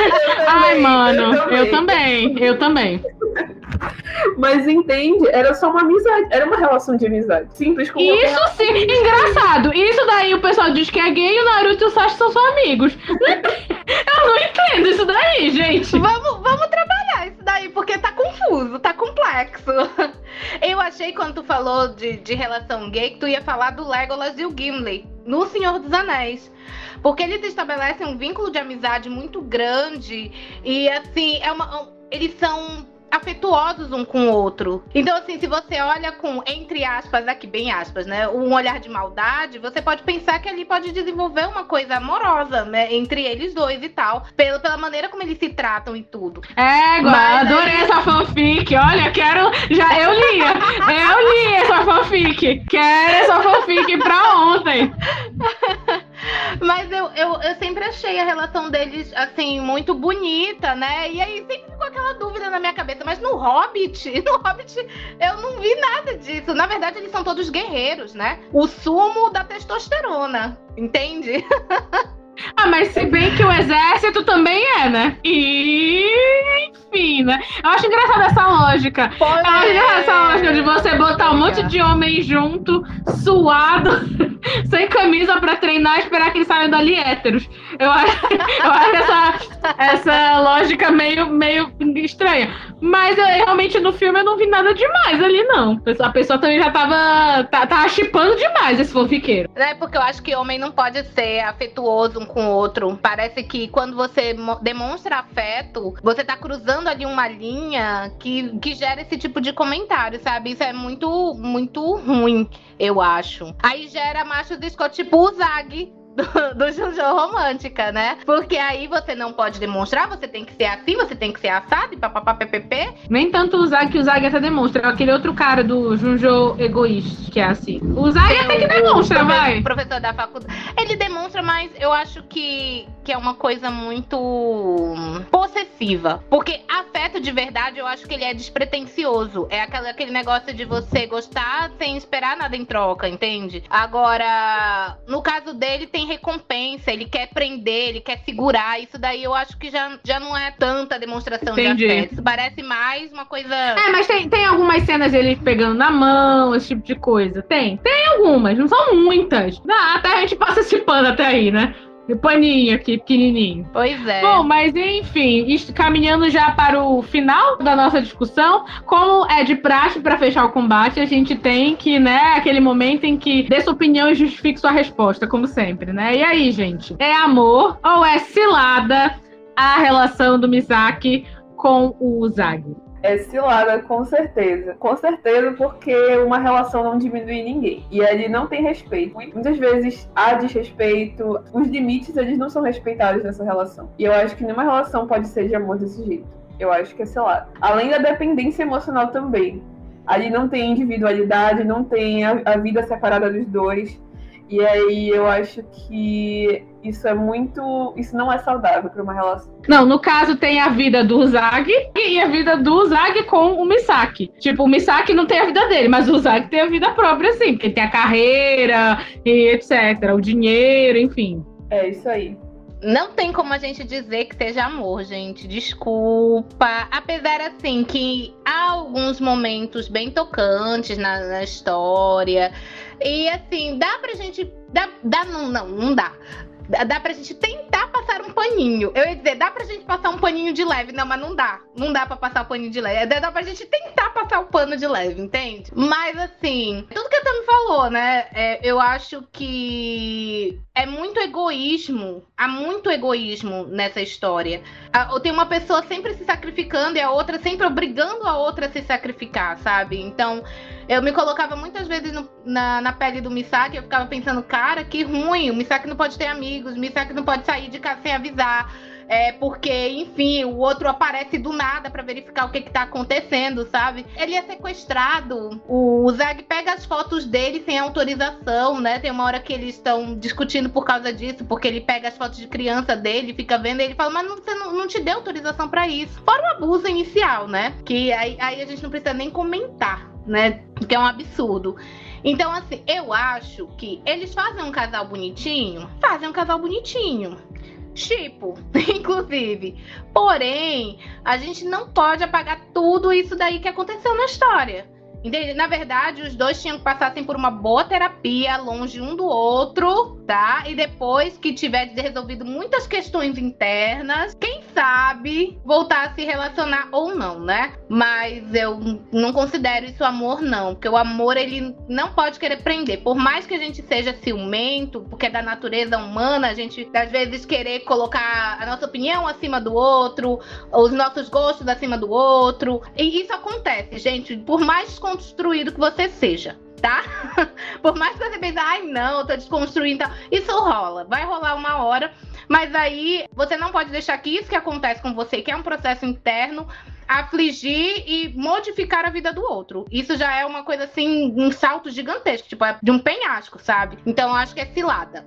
ai mano, eu também. eu também, eu também. Mas entende, era só uma amizade, era uma relação de amizade. Simples como Isso sim, engraçado. Isso daí o pessoal diz que é gay e o Naruto e o Sasuke são só amigos. [LAUGHS] Eu não entendo isso daí, gente. Vamos, vamos trabalhar isso daí, porque tá confuso, tá complexo. [LAUGHS] Eu achei quando tu falou de, de relação gay que tu ia falar do Legolas e o Gimli no Senhor dos Anéis. Porque eles estabelecem um vínculo de amizade muito grande e assim, é uma, eles são afetuosos um com o outro. Então, assim, se você olha com, entre aspas, aqui bem aspas, né? Um olhar de maldade, você pode pensar que ali pode desenvolver uma coisa amorosa, né? Entre eles dois e tal. Pela, pela maneira como eles se tratam e tudo. É, Mas, adorei essa fanfic. Olha, quero. Já eu lia. Eu li essa fanfic. Quero essa fanfic pra ontem. [LAUGHS] Mas eu, eu, eu sempre achei a relação deles, assim, muito bonita, né? E aí sempre ficou aquela dúvida na minha cabeça. Mas no Hobbit, [LAUGHS] no Hobbit, eu não vi nada disso. Na verdade, eles são todos guerreiros, né? O sumo da testosterona, entende? [LAUGHS] Ah, mas se bem que o exército também é, né? E enfim, né? Eu acho engraçada essa lógica. Pode eu acho engraçada essa lógica de você botar um monte de homem junto, suado, [LAUGHS] sem camisa pra treinar esperar que eles saiam dali héteros. Eu acho, [LAUGHS] eu acho essa, essa lógica meio, meio estranha. Mas eu, realmente no filme eu não vi nada demais ali, não. A pessoa também já tava. Tá, tava chipando demais esse fofiqueiro. É porque eu acho que homem não pode ser afetuoso um com o outro. Parece que quando você demonstra afeto, você tá cruzando ali uma linha que, que gera esse tipo de comentário, sabe? Isso é muito, muito ruim, eu acho. Aí gera machos escrotos, tipo o Zag do, do Jojo Romântica, né? Porque aí você não pode demonstrar, você tem que ser assim, você tem que ser assado e papapá, ppp. Nem tanto o Zag que o Zag até demonstra. É aquele outro cara do Junjo Egoísta, que é assim. O Zag até que demonstra, o vai. professor da faculdade. Ele demonstra, mas eu acho que, que é uma coisa muito possessiva. Porque afeto de verdade, eu acho que ele é despretensioso. É aquele, aquele negócio de você gostar sem esperar nada em troca, entende? Agora, no caso dele, tem recompensa. Ele quer prender, ele quer segurar. Isso daí eu acho que já, já não é tanta demonstração Entendi. de afeto. Isso parece mais uma coisa. É, mas tem, tem algumas cenas dele pegando na mão, esse tipo de coisa. Tem, tem algumas, não são muitas. Ah, até a gente passa esse pano até aí, né? E paninho aqui, pequenininho. Pois é. Bom, mas enfim, caminhando já para o final da nossa discussão, como é de praxe para fechar o combate, a gente tem que, né, aquele momento em que dê sua opinião e justifique sua resposta, como sempre, né? E aí, gente, é amor ou é cilada a relação do Misaki com o Zag? É cilada, com certeza. Com certeza, porque uma relação não diminui ninguém. E ali não tem respeito. Muitas vezes há desrespeito. Os limites, eles não são respeitados nessa relação. E eu acho que nenhuma relação pode ser de amor desse jeito. Eu acho que é cilada. Além da dependência emocional também. Ali não tem individualidade, não tem a, a vida separada dos dois. E aí eu acho que isso é muito. Isso não é saudável para uma relação. Não, no caso tem a vida do Zag e a vida do Zag com o Misaki. Tipo, o Misaki não tem a vida dele, mas o Zag tem a vida própria, sim. Porque ele tem a carreira e etc. O dinheiro, enfim. É isso aí. Não tem como a gente dizer que seja amor, gente. Desculpa. Apesar, assim, que há alguns momentos bem tocantes na, na história. E, assim, dá pra gente. Dá, dá não, não, não dá. Dá, pra gente tentar passar um paninho. Eu ia dizer, dá pra gente passar um paninho de leve. Não, mas não dá. Não dá pra passar o paninho de leve. Dá, dá pra gente tentar passar o pano de leve, entende? Mas, assim, tudo que a Tami falou, né? é, eu acho que é muito egoísmo. Há muito egoísmo nessa história. Tem uma pessoa sempre se sacrificando e a outra sempre obrigando a outra a se sacrificar, sabe? Então, eu me colocava muitas vezes no- na, na pele do Misaki, eu ficava pensando, cara, que ruim, o Misaki não pode ter amigos, o Misaki não pode sair de casa sem avisar. É porque, enfim, o outro aparece do nada pra verificar o que, que tá acontecendo, sabe? Ele é sequestrado. O Zag pega as fotos dele sem autorização, né? Tem uma hora que eles estão discutindo por causa disso, porque ele pega as fotos de criança dele, fica vendo ele fala, mas não, você não, não te deu autorização pra isso. Fora o abuso inicial, né? Que aí, aí a gente não precisa nem comentar, né? Que é um absurdo. Então, assim, eu acho que eles fazem um casal bonitinho, fazem um casal bonitinho. Tipo, [LAUGHS] inclusive. Porém, a gente não pode apagar tudo isso daí que aconteceu na história. Na verdade, os dois tinham que passar assim, por uma boa terapia, longe um do outro, tá? E depois que tiver resolvido muitas questões internas, quem sabe voltar a se relacionar ou não, né? Mas eu não considero isso amor, não. Porque o amor, ele não pode querer prender. Por mais que a gente seja ciumento, porque é da natureza humana, a gente às vezes querer colocar a nossa opinião acima do outro, os nossos gostos acima do outro. E isso acontece, gente. Por mais desconstruído que você seja. Tá? [LAUGHS] Por mais que você pense, ai não, eu tô desconstruindo. e tal", Isso rola, vai rolar uma hora. Mas aí você não pode deixar que isso que acontece com você, que é um processo interno, afligir e modificar a vida do outro. Isso já é uma coisa assim, um salto gigantesco, tipo, é de um penhasco, sabe? Então eu acho que é cilada.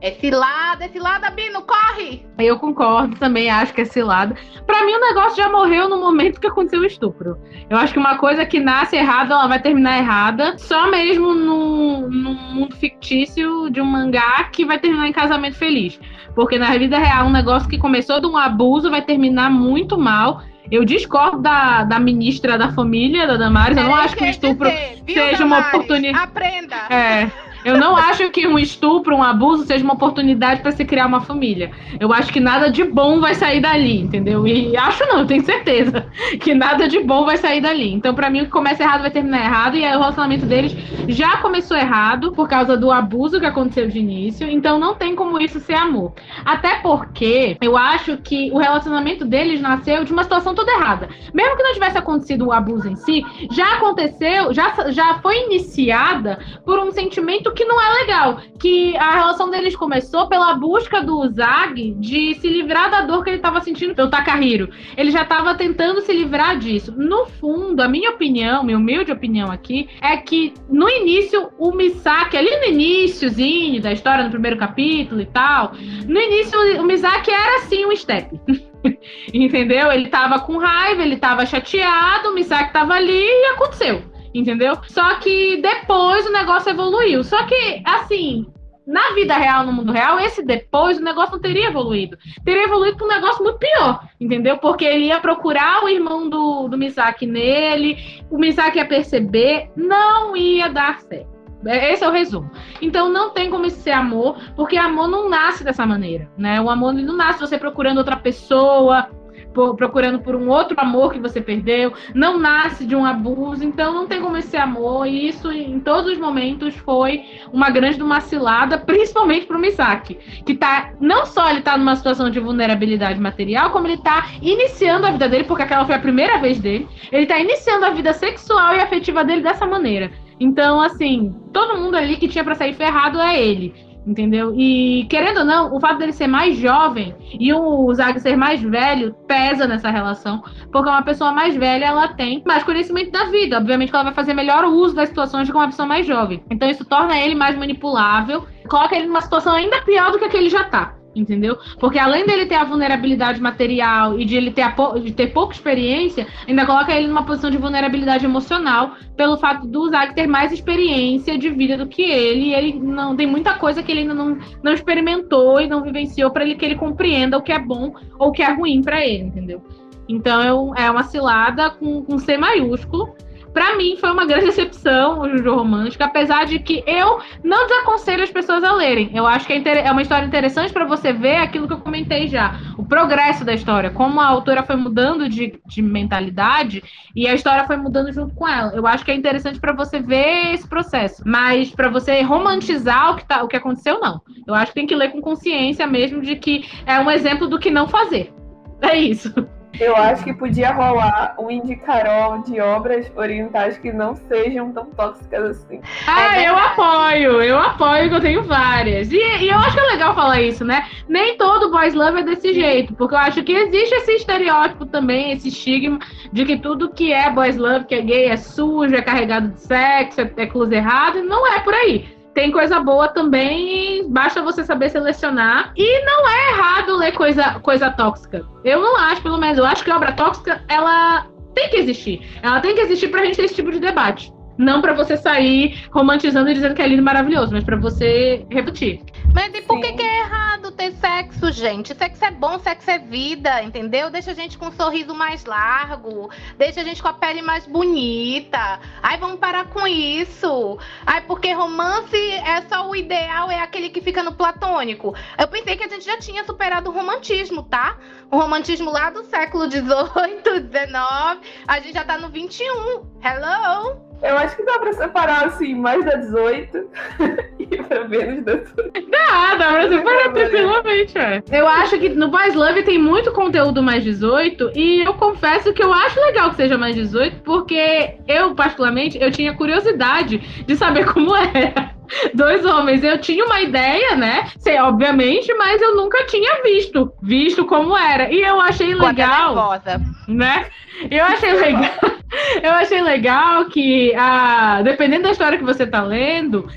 É cilada, é cilada, Bino, corre! Eu concordo, também acho que é cilada. Pra mim, o negócio já morreu no momento que aconteceu o estupro. Eu acho que uma coisa que nasce errada, ela vai terminar errada. Só mesmo num, num mundo fictício de um mangá que vai terminar em casamento feliz. Porque na vida real, um negócio que começou de um abuso vai terminar muito mal. Eu discordo da, da ministra da família, da Damares. Eu não acho que o estupro dizer, viu, seja uma Damares? oportunidade. Aprenda! É. [LAUGHS] Eu não acho que um estupro, um abuso, seja uma oportunidade para se criar uma família. Eu acho que nada de bom vai sair dali, entendeu? E acho não, tenho certeza [LAUGHS] que nada de bom vai sair dali. Então, para mim, o que começa errado vai terminar errado. E aí, o relacionamento deles já começou errado por causa do abuso que aconteceu de início. Então, não tem como isso ser amor. Até porque eu acho que o relacionamento deles nasceu de uma situação toda errada. Mesmo que não tivesse acontecido o abuso em si, já aconteceu, já, já foi iniciada por um sentimento que não é legal. Que a relação deles começou pela busca do Zag de se livrar da dor que ele estava sentindo pelo Takahiro. Ele já estava tentando se livrar disso. No fundo, a minha opinião, minha humilde opinião aqui, é que no início, o Misaki, ali no iníciozinho da história, no primeiro capítulo e tal, no início o Misaki era assim um step. [LAUGHS] Entendeu? Ele tava com raiva, ele tava chateado, o Misaki tava ali e aconteceu. Entendeu? Só que depois o negócio evoluiu. Só que, assim, na vida real, no mundo real, esse depois, o negócio não teria evoluído. Teria evoluído para um negócio muito pior, entendeu? Porque ele ia procurar o irmão do, do Misaki nele, o Misaki ia perceber, não ia dar certo. É, esse é o resumo. Então não tem como isso ser amor, porque amor não nasce dessa maneira, né? O amor não nasce você procurando outra pessoa, por, procurando por um outro amor que você perdeu, não nasce de um abuso, então não tem como esse amor, e isso em todos os momentos foi uma grande uma cilada, principalmente para o Misaki, que tá, não só ele tá numa situação de vulnerabilidade material, como ele tá iniciando a vida dele, porque aquela foi a primeira vez dele, ele tá iniciando a vida sexual e afetiva dele dessa maneira. Então, assim, todo mundo ali que tinha para sair ferrado é ele entendeu? E querendo ou não, o fato dele ser mais jovem e o Zag ser mais velho pesa nessa relação, porque uma pessoa mais velha ela tem mais conhecimento da vida, obviamente que ela vai fazer melhor uso das situações do que uma pessoa mais jovem. Então isso torna ele mais manipulável, coloca ele numa situação ainda pior do que a que ele já tá entendeu? Porque além dele ter a vulnerabilidade material e de ele ter, a, de ter pouca experiência, ainda coloca ele numa posição de vulnerabilidade emocional pelo fato do Zack ter mais experiência de vida do que ele. E ele não tem muita coisa que ele ainda não, não experimentou e não vivenciou para ele que ele compreenda o que é bom ou o que é ruim para ele, entendeu? Então é uma cilada com, com C maiúsculo para mim foi uma grande decepção o Jojo Romântico, apesar de que eu não desaconselho as pessoas a lerem. Eu acho que é, é uma história interessante para você ver aquilo que eu comentei já, o progresso da história, como a autora foi mudando de, de mentalidade e a história foi mudando junto com ela. Eu acho que é interessante para você ver esse processo, mas para você romantizar o que, tá, o que aconteceu, não. Eu acho que tem que ler com consciência mesmo de que é um exemplo do que não fazer. É isso. Eu acho que podia rolar um indicarol de obras orientais que não sejam tão tóxicas assim. Ah, é eu apoio, eu apoio que eu tenho várias. E, e, eu acho que é legal falar isso, né? Nem todo boys love é desse jeito, porque eu acho que existe esse estereótipo também, esse estigma de que tudo que é boys love, que é gay, é sujo, é carregado de sexo, é, é cruz errado, e não é por aí tem coisa boa também, basta você saber selecionar. E não é errado ler coisa, coisa tóxica. Eu não acho, pelo menos, eu acho que a obra tóxica, ela tem que existir. Ela tem que existir pra gente ter esse tipo de debate. Não para você sair romantizando e dizendo que é lindo e maravilhoso, mas para você repetir. Mas e por que, que, sexo, gente? Sexo é bom, sexo é vida, entendeu? Deixa a gente com um sorriso mais largo, deixa a gente com a pele mais bonita. Ai, vamos parar com isso. Ai, porque romance é só o ideal, é aquele que fica no platônico. Eu pensei que a gente já tinha superado o romantismo, tá? O romantismo lá do século XVIII, XIX, a gente já tá no XXI. Hello? Eu acho que dá pra separar, assim, mais da 18 [LAUGHS] e pra menos da 18. Dá, dá pra separar tranquilamente, é. Eu acho que no Boys Love tem muito conteúdo mais 18 e eu confesso que eu acho legal que seja mais 18 porque eu, particularmente, eu tinha curiosidade de saber [LAUGHS] como era [LAUGHS] dois homens. Eu tinha uma ideia, né? Sei, obviamente, mas eu nunca tinha visto, visto como era. E eu achei legal. Nervosa. Né? Eu achei legal. [LAUGHS] Eu achei legal que, a, dependendo da história que você tá lendo,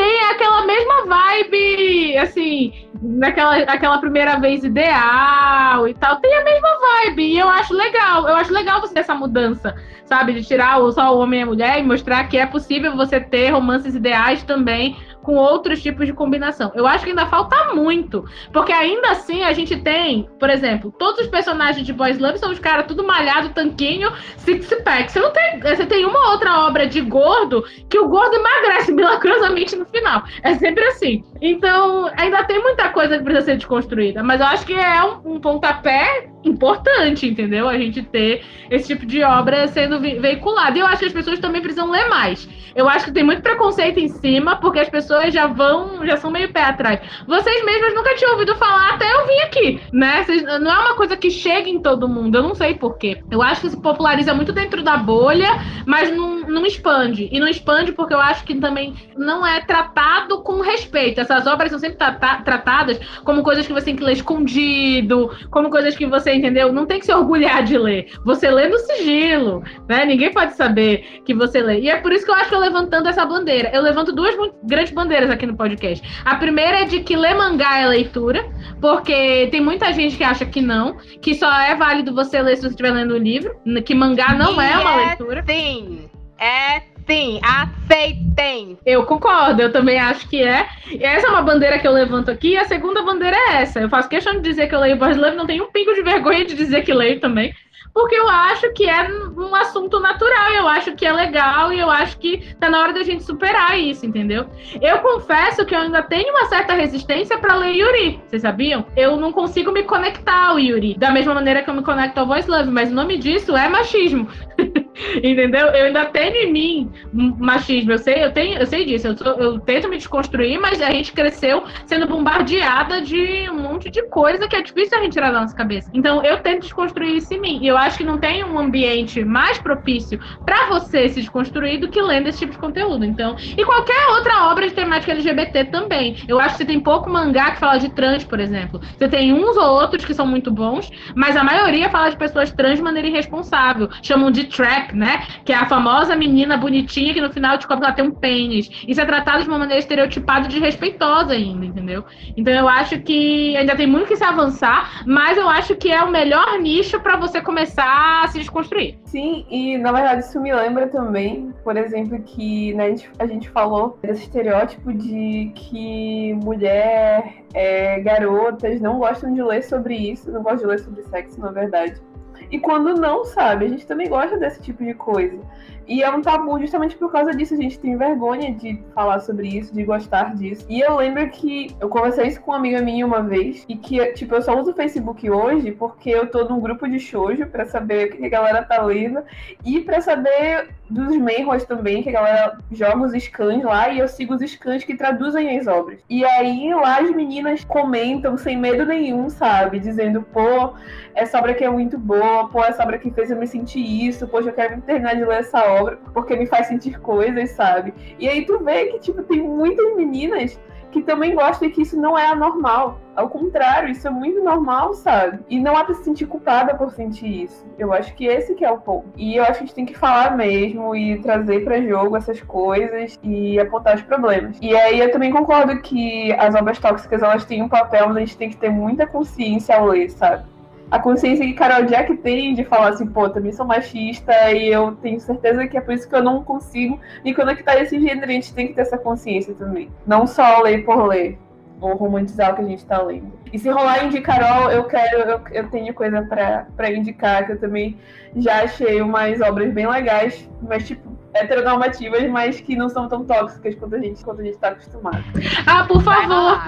tem aquela mesma vibe, assim, naquela aquela primeira vez ideal e tal. Tem a mesma vibe. E eu acho legal. Eu acho legal você ter essa mudança, sabe? De tirar só o homem e a mulher e mostrar que é possível você ter romances ideais também com outros tipos de combinação. Eu acho que ainda falta muito, porque ainda assim a gente tem, por exemplo, todos os personagens de Boys Love são os caras tudo malhado, tanquinho, six pack. Você não tem, você tem uma outra obra de gordo que o gordo emagrece [LAUGHS] milagrosamente no final. É sempre assim. Então, ainda tem muita coisa que precisa ser desconstruída, mas eu acho que é um, um pontapé importante, entendeu? A gente ter esse tipo de obra sendo veiculada. E eu acho que as pessoas também precisam ler mais. Eu acho que tem muito preconceito em cima, porque as pessoas pessoas já vão, já são meio pé atrás. Vocês mesmas nunca tinham ouvido falar até eu vim aqui, né? Vocês, não é uma coisa que chega em todo mundo, eu não sei porquê. Eu acho que se populariza muito dentro da bolha, mas não, não expande. E não expande porque eu acho que também não é tratado com respeito. Essas obras são sempre tratadas como coisas que você tem que ler escondido, como coisas que você, entendeu? Não tem que se orgulhar de ler. Você lê no sigilo, né? Ninguém pode saber que você lê. E é por isso que eu acho que eu levantando essa bandeira. Eu levanto duas grandes bandeiras aqui no podcast. A primeira é de que ler mangá é leitura, porque tem muita gente que acha que não, que só é válido você ler se você estiver lendo um livro, que mangá não é uma é leitura. Sim, é sim, aceitem. Eu concordo, eu também acho que é. E essa é uma bandeira que eu levanto aqui, e a segunda bandeira é essa. Eu faço questão de dizer que eu leio Boys Love, não tenho um pingo de vergonha de dizer que leio também porque eu acho que é um assunto natural, eu acho que é legal e eu acho que tá na hora da gente superar isso, entendeu? Eu confesso que eu ainda tenho uma certa resistência para ler Yuri, vocês sabiam? Eu não consigo me conectar ao Yuri da mesma maneira que eu me conecto ao Voice Love, mas o nome disso é machismo. Entendeu? Eu ainda tenho em mim machismo, eu sei, eu tenho, eu sei disso, eu, sou, eu tento me desconstruir, mas a gente cresceu sendo bombardeada de um monte de coisa que é difícil a gente tirar da nossa cabeça. Então eu tento desconstruir isso em mim. E eu acho que não tem um ambiente mais propício para você se desconstruir do que lendo esse tipo de conteúdo. Então, e qualquer outra obra de temática LGBT também. Eu acho que você tem pouco mangá que fala de trans, por exemplo. Você tem uns ou outros que são muito bons, mas a maioria fala de pessoas trans de maneira irresponsável. Chamam de trap, né? Que é a famosa menina bonitinha que no final descobre que ela tem um pênis. Isso é tratado de uma maneira estereotipada e desrespeitosa ainda, entendeu? Então eu acho que ainda tem muito que se avançar, mas eu acho que é o melhor nicho para você começar a se desconstruir. Sim, e na verdade isso me lembra também, por exemplo, que né, a, gente, a gente falou desse estereótipo de que mulher, é, garotas não gostam de ler sobre isso, não gostam de ler sobre sexo, na verdade. E quando não, sabe? A gente também gosta desse tipo de coisa. E é um tabu justamente por causa disso. A gente tem vergonha de falar sobre isso, de gostar disso. E eu lembro que eu conversei isso com uma amiga minha uma vez. E que, tipo, eu só uso o Facebook hoje porque eu tô num grupo de shoujo pra saber o que a galera tá lendo. E pra saber dos menros também, que a galera joga os scans lá. E eu sigo os scans que traduzem as obras. E aí lá as meninas comentam sem medo nenhum, sabe? Dizendo, pô, essa obra aqui é muito boa. Pô, essa obra que fez eu me sentir isso. Poxa, eu quero terminar de ler essa obra porque me faz sentir coisas, sabe? E aí tu vê que, tipo, tem muitas meninas que também gostam e que isso não é anormal. Ao contrário, isso é muito normal, sabe? E não há pra se sentir culpada por sentir isso. Eu acho que esse que é o ponto. E eu acho que a gente tem que falar mesmo e trazer para jogo essas coisas e apontar os problemas. E aí eu também concordo que as obras tóxicas, elas têm um papel, mas a gente tem que ter muita consciência ao ler, sabe? A consciência que Carol Jack tem de falar assim, pô, também sou machista e eu tenho certeza que é por isso que eu não consigo me conectar a esse gênero. A gente tem que ter essa consciência também. Não só ler por ler ou romantizar o que a gente tá lendo. E se rolar de Carol, eu quero, eu, eu tenho coisa para indicar, que eu também já achei umas obras bem legais, mas tipo, heteronormativas, mas que não são tão tóxicas quanto a gente, quanto a gente tá acostumado. Ah, por favor,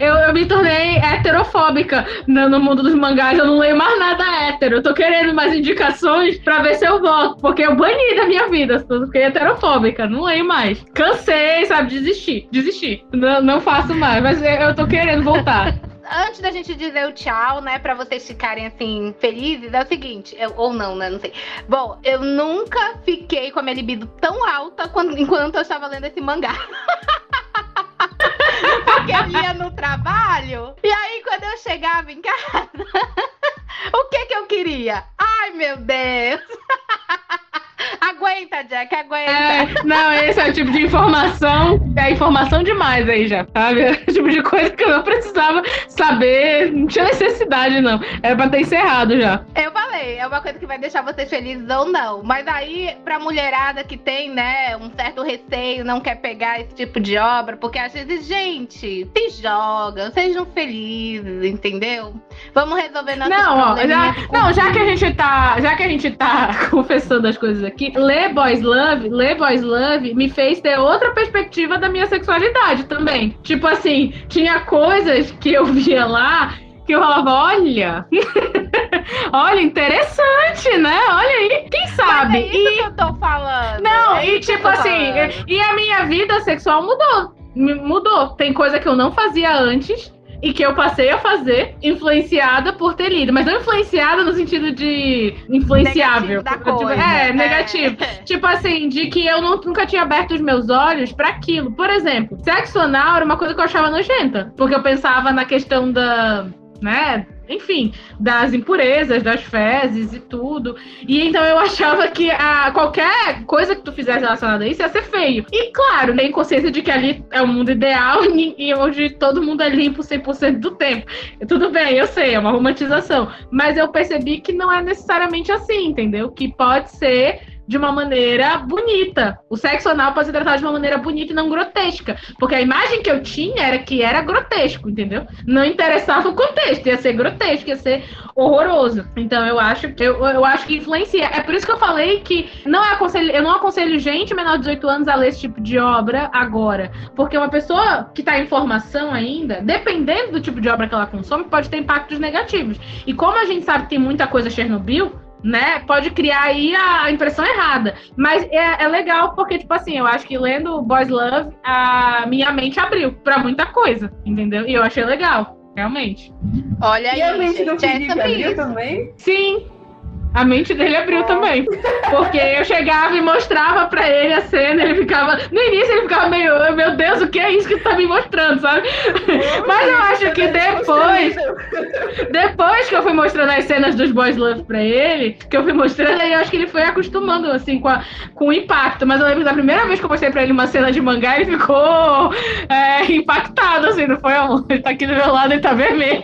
eu, eu, eu, me tornei heterofóbica no, no, mundo dos mangás, eu não leio mais nada hétero. Eu tô querendo mais indicações pra ver se eu volto, porque eu bani da minha vida, eu fiquei heterofóbica, não leio mais. Cansei, sabe, desistir, desistir. Não, não faço mais, mas eu tô querendo voltar. Antes da gente dizer o tchau, né, para vocês ficarem assim felizes, é o seguinte, eu, ou não, né, não sei. Bom, eu nunca fiquei com a minha libido tão alta quando, enquanto eu estava lendo esse mangá. [LAUGHS] Porque eu ia no trabalho. E aí, quando eu chegava em casa, [LAUGHS] o que que eu queria? Ai, meu Deus! [LAUGHS] aguenta, Jack, aguenta. É, não, esse é o tipo de informação, é informação demais aí já, sabe? É [LAUGHS] o tipo de coisa que eu não precisava saber, não tinha necessidade, não. Era pra ter encerrado já. Eu falei, é uma coisa que vai deixar vocês felizes ou não. Mas aí, pra mulherada que tem, né, um certo receio, não quer pegar esse tipo de obra, porque às vezes, gente, se joga, sejam felizes, entendeu? Vamos resolver nossos não, ó, já, Não, já que a gente tá, já que a gente tá [LAUGHS] confessando as coisas aqui, ler Boys Love, ler Boys Love me fez ter outra perspectiva da minha sexualidade também. Tipo assim, tinha coisas que eu via lá que eu falava, olha, [LAUGHS] olha, interessante, né? Olha aí, quem sabe? Mas é isso e... que eu tô falando. Não, é e tipo assim, e a minha vida sexual mudou mudou. Tem coisa que eu não fazia antes e que eu passei a fazer influenciada por ter lido, mas não influenciada no sentido de influenciável. Negativo Tipo, coisa. é, negativo. [LAUGHS] Tipo assim, de que eu não- nunca tinha aberto os meus olhos pra aquilo. Por exemplo, sexo anal era uma coisa que eu achava nojenta, porque eu pensava na questão da, né, enfim, das impurezas, das fezes e tudo. E então eu achava que a, qualquer coisa que tu fizesse relacionada a isso ia ser feio. E claro, tem consciência de que ali é o mundo ideal [LAUGHS] e, onde todo mundo é limpo 100% do tempo. Tudo bem, eu sei, é uma romantização. Mas eu percebi que não é necessariamente assim, entendeu? Que pode ser de uma maneira bonita. O sexo anal pode ser tratado de uma maneira bonita e não grotesca. Porque a imagem que eu tinha era que era grotesco, entendeu? Não interessava o contexto, ia ser grotesco, ia ser horroroso. Então eu acho que eu, eu acho que influencia. É por isso que eu falei que não aconselho, eu não aconselho gente menor de 18 anos a ler esse tipo de obra agora. Porque uma pessoa que está em formação ainda, dependendo do tipo de obra que ela consome, pode ter impactos negativos. E como a gente sabe que tem muita coisa Chernobyl, né? Pode criar aí a, a impressão errada. Mas é, é legal porque, tipo assim, eu acho que lendo Boys Love, a minha mente abriu pra muita coisa, entendeu? E eu achei legal, realmente. Olha E a aí, mente do gente, é Felipe abriu isso. também? Sim. A mente dele abriu também. Porque eu chegava e mostrava pra ele a cena, ele ficava. No início ele ficava meio, meu Deus, o que é isso que tu tá me mostrando, sabe? Mas eu acho que depois, depois que eu fui mostrando as cenas dos Boys Love pra ele, que eu fui mostrando, aí eu acho que ele foi acostumando, assim, com, a- com o impacto. Mas eu lembro da primeira vez que eu mostrei pra ele uma cena de mangá, ele ficou é, impactado, assim, não foi, amor? Ele tá aqui do meu lado, ele tá vermelho.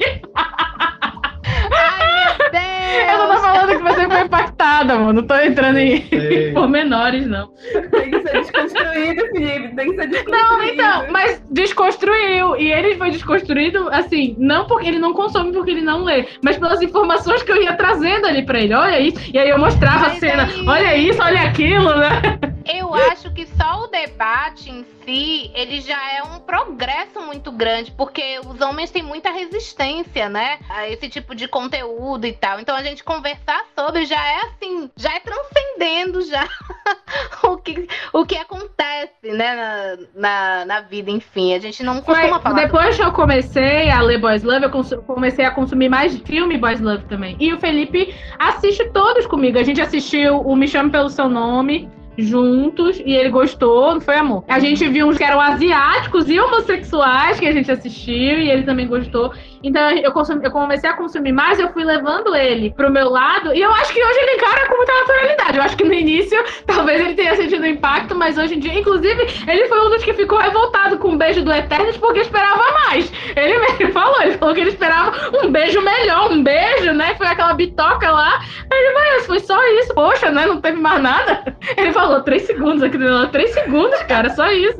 Eu só tô falando que você foi impactada, mano. Não tô entrando em [LAUGHS] pormenores, não. Tem que ser desconstruído, Felipe. Tem que ser desconstruído. Não, então, mas desconstruiu. E ele foi desconstruído, assim, não porque ele não consome, porque ele não lê, mas pelas informações que eu ia trazendo ali pra ele. Olha isso. E aí eu mostrava a Mas cena. aí- Olha isso, olha aquilo, né? Eu acho que só o debate em si, ele já é um progresso muito grande, porque os homens têm muita resistência, né, a esse tipo de conteúdo e tal. Então a gente conversar sobre já é assim, já é transcendendo já [LAUGHS] o que, o que acontece, né, na, na, na vida, enfim. A gente não costuma falar. depois que eu comecei a ler Boys Love, eu comecei a consumir mais filme Boys Love também. E o Felipe assiste todos comigo. A gente assistiu o Me Chame Pelo Seu Nome juntos e ele gostou, não foi amor. A gente viu uns que eram asiáticos e homossexuais que a gente assistiu e ele também gostou. Então eu, consumi- eu comecei a consumir mais, eu fui levando ele pro meu lado e eu acho que hoje ele encara com muita naturalidade. Eu acho que no início [LAUGHS] talvez ele tenha sentido impacto, mas hoje em dia, inclusive, ele foi um dos que ficou revoltado com o beijo do Eternos porque esperava mais. Ele [LAUGHS] mesmo falou, ele falou que ele esperava um beijo melhor, um beijo, né? Foi aquela bitoca lá. Ele, mas foi só isso, poxa, né? Não teve mais nada. [LAUGHS] Ele falou três segundos aqui, não, três segundos, cara, só isso.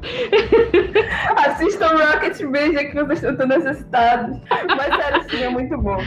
Assistam Rocket Beijo que vocês estão necessitados. Mas sério, sim, é muito bom.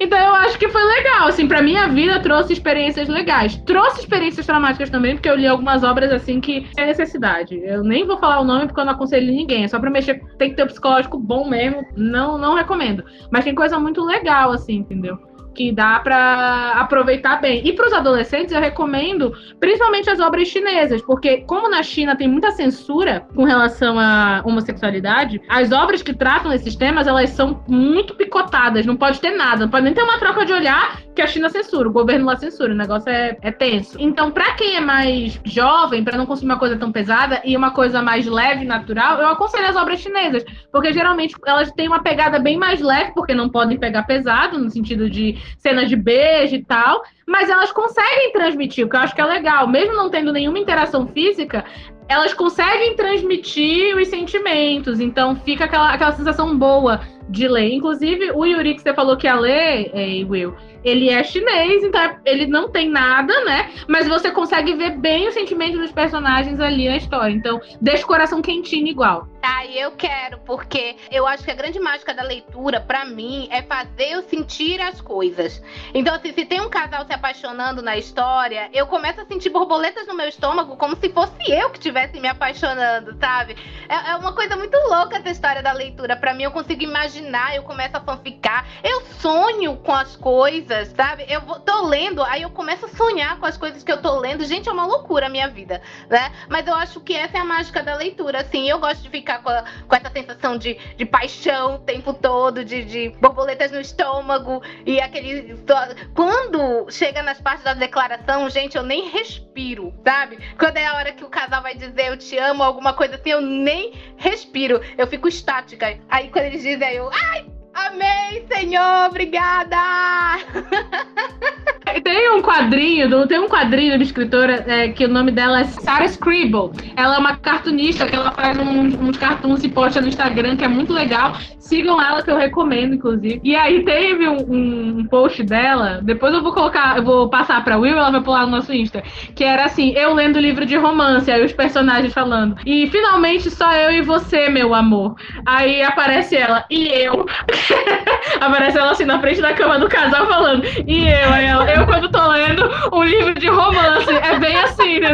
Então eu acho que foi legal, assim, pra minha vida trouxe experiências legais. Trouxe experiências traumáticas também, porque eu li algumas obras assim que tem necessidade. Eu nem vou falar o nome porque eu não aconselho ninguém, é só pra mexer, tem que ter um psicológico bom mesmo, não, não recomendo. Mas tem coisa muito legal, assim, entendeu? Que dá pra aproveitar bem. E pros adolescentes eu recomendo, principalmente as obras chinesas, porque como na China tem muita censura com relação à homossexualidade, as obras que tratam esses temas, elas são muito picotadas, não pode ter nada, não pode nem ter uma troca de olhar que a China censura, o governo lá censura, o negócio é, é tenso. Então, pra quem é mais jovem, pra não consumir uma coisa tão pesada e uma coisa mais leve natural, eu aconselho as obras chinesas, porque geralmente elas têm uma pegada bem mais leve, porque não podem pegar pesado, no sentido de cenas de beijo e tal, mas elas conseguem transmitir, o que eu acho que é legal, mesmo não tendo nenhuma interação física, elas conseguem transmitir os sentimentos, então fica aquela, aquela sensação boa de ler. Inclusive, o Yuri que você falou que ia ler, eh, Will, ele é chinês, então é- ele não tem nada, né? Mas você consegue ver bem o sentimento dos personagens ali na história. Então, deixa o coração quentinho igual. Ah, e eu quero, porque eu acho que a grande mágica da leitura, pra mim, é fazer eu sentir as coisas. Então, assim, se tem um casal se apaixonando na história, eu começo a sentir borboletas no meu estômago, como se fosse eu que estivesse me apaixonando, sabe? É, é uma coisa muito louca essa história da leitura. Pra mim, eu consigo imaginar, eu começo a fanficar, eu sonho com as coisas, sabe? Eu tô lendo, aí eu começo a sonhar com as coisas que eu tô lendo. Gente, é uma loucura a minha vida, né? Mas eu acho que essa é a mágica da leitura, assim. Eu gosto de ficar com, a, com essa sensação de, de paixão o tempo todo, de, de borboletas no estômago e aquele. Quando chega nas partes da declaração, gente, eu nem respiro, sabe? Quando é a hora que o casal vai dizer eu te amo, alguma coisa assim, eu nem respiro. Eu fico estática. Aí quando eles dizem, eu. Ai! Amém, Senhor, obrigada! [LAUGHS] Tem um quadrinho, tem um quadrinho de escritora é, que o nome dela é Sarah Scribble. Ela é uma cartunista que ela faz uns, uns cartoons e posta no Instagram, que é muito legal. Sigam ela, que eu recomendo, inclusive. E aí teve um, um post dela, depois eu vou colocar, eu vou passar pra Will, ela vai pular no nosso Insta, que era assim, eu lendo livro de romance, aí os personagens falando. E finalmente só eu e você, meu amor. Aí aparece ela, e eu. [LAUGHS] [LAUGHS] aparece ela assim na frente da cama do casal falando, e eu, ela, eu quando tô lendo um livro de romance. É bem assim, né?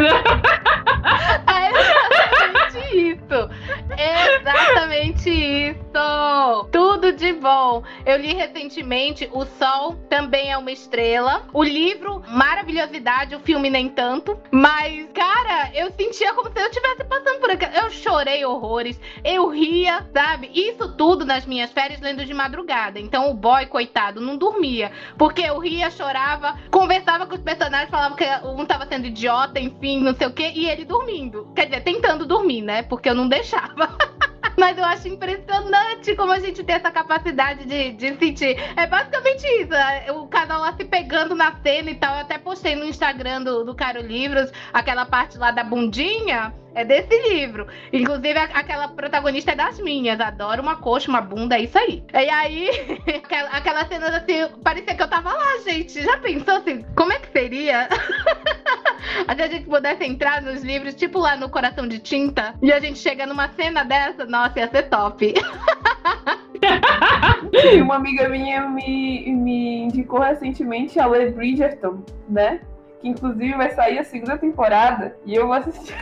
É exatamente isso. Exatamente isso. Tudo de bom. Eu li recentemente O Sol Também é uma Estrela. O livro, maravilhosidade, o filme nem tanto. Mas, cara, eu sentia como se eu estivesse passando por aquilo. Eu chorei horrores. Eu ria, sabe? Isso tudo nas minhas férias lendo de madrugada. Então o boy, coitado, não dormia. Porque eu ria, chorava, conversava com os personagens, falava que um tava sendo idiota, enfim, não sei o quê, e ele dormindo. Quer dizer, tentando dormir, né? Porque eu não deixava. [LAUGHS] Mas eu acho impressionante como a gente tem essa capacidade de, de sentir. É basicamente isso. É, o canal lá se pegando na cena e tal. Eu até postei no Instagram do, do Caro Livros aquela parte lá da bundinha. É desse livro. Inclusive, aquela protagonista é das minhas. Adoro uma coxa, uma bunda, é isso aí. E aí, [LAUGHS] aquela, cena assim, parecia que eu tava lá, gente. Já pensou assim? Como é que seria? [LAUGHS] Se a gente pudesse entrar nos livros, tipo lá no Coração de Tinta, e a gente chega numa cena dessa, nossa, ia ser top. [LAUGHS] Uma amiga minha me, me indicou recentemente a ler Bridgerton, né? Que inclusive vai sair a segunda temporada. E eu vou assistir.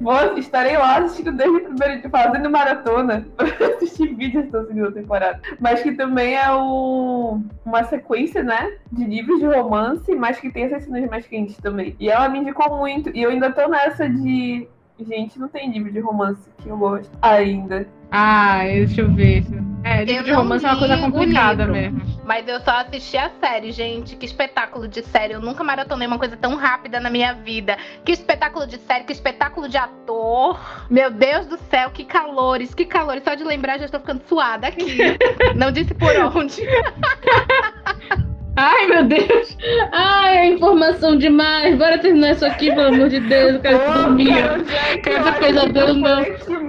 Vou, estarei lá assistindo desde o primeiro fazendo maratona [LAUGHS] pra assistir vídeos da segunda temporada. Mas que também é um, uma sequência, né? De livros de romance, mas que tem essas cenas mais quentes também. E ela me indicou muito. E eu ainda tô nessa de. Gente, não tem livro de romance que eu gosto ainda. Ah, deixa eu ver. É, livro Eu de romance é uma coisa complicada mesmo. Mas eu só assisti a série, gente. Que espetáculo de série. Eu nunca maratonei uma coisa tão rápida na minha vida. Que espetáculo de série, que espetáculo de ator. Meu Deus do céu, que calores, que calores. Só de lembrar já estou ficando suada aqui. [LAUGHS] Não disse por onde. [LAUGHS] Ai, meu Deus! Ai, é informação demais! Bora terminar isso aqui, pelo amor de Deus. Eu quero dormir. Quero ter pesadelo, não. Não,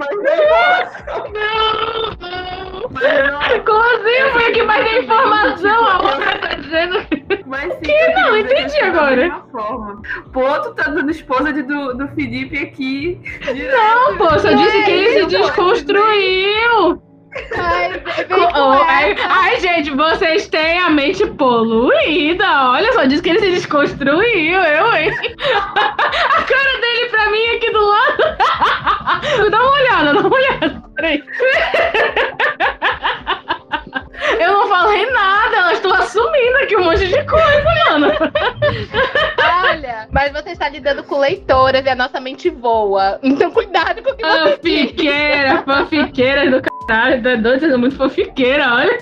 não. Como assim? Foi aqui mais tem informação. A outra tá dizendo. Mas sim, Que? Não, entendi que agora. Forma. Pô, tu tá dando esposa de, do, do Felipe aqui. Não, pô, só disse que ele se desconstruiu. Ai, oh, ai, ai, gente, vocês têm a mente poluída. Olha só, disse que ele se desconstruiu. Eu, hein? [LAUGHS] A cara dele pra mim aqui do lado. [LAUGHS] Dá uma olhada, dá uma olhada. Peraí. [LAUGHS] Eu não falei nada, eu estou assumindo aqui um monte de coisa, mano. Olha, mas você está lidando com leitoras e a nossa mente voa. Então cuidado com o que você diz. Fanfiqueira, fanfiqueira do Tá doido, você é muito fanfiqueira, olha.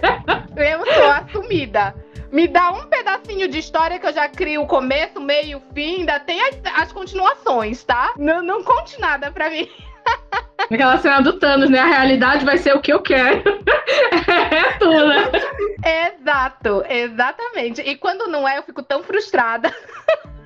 Eu sou assumida. Me dá um pedacinho de história que eu já crio o começo, meio, fim, ainda tem as, as continuações, tá? Não, não conte nada pra mim. [LAUGHS] Aquela cena do Thanos, né? A realidade vai ser o que eu quero. [LAUGHS] É tu, né? Exato, exatamente. E quando não é, eu fico tão frustrada. [LAUGHS]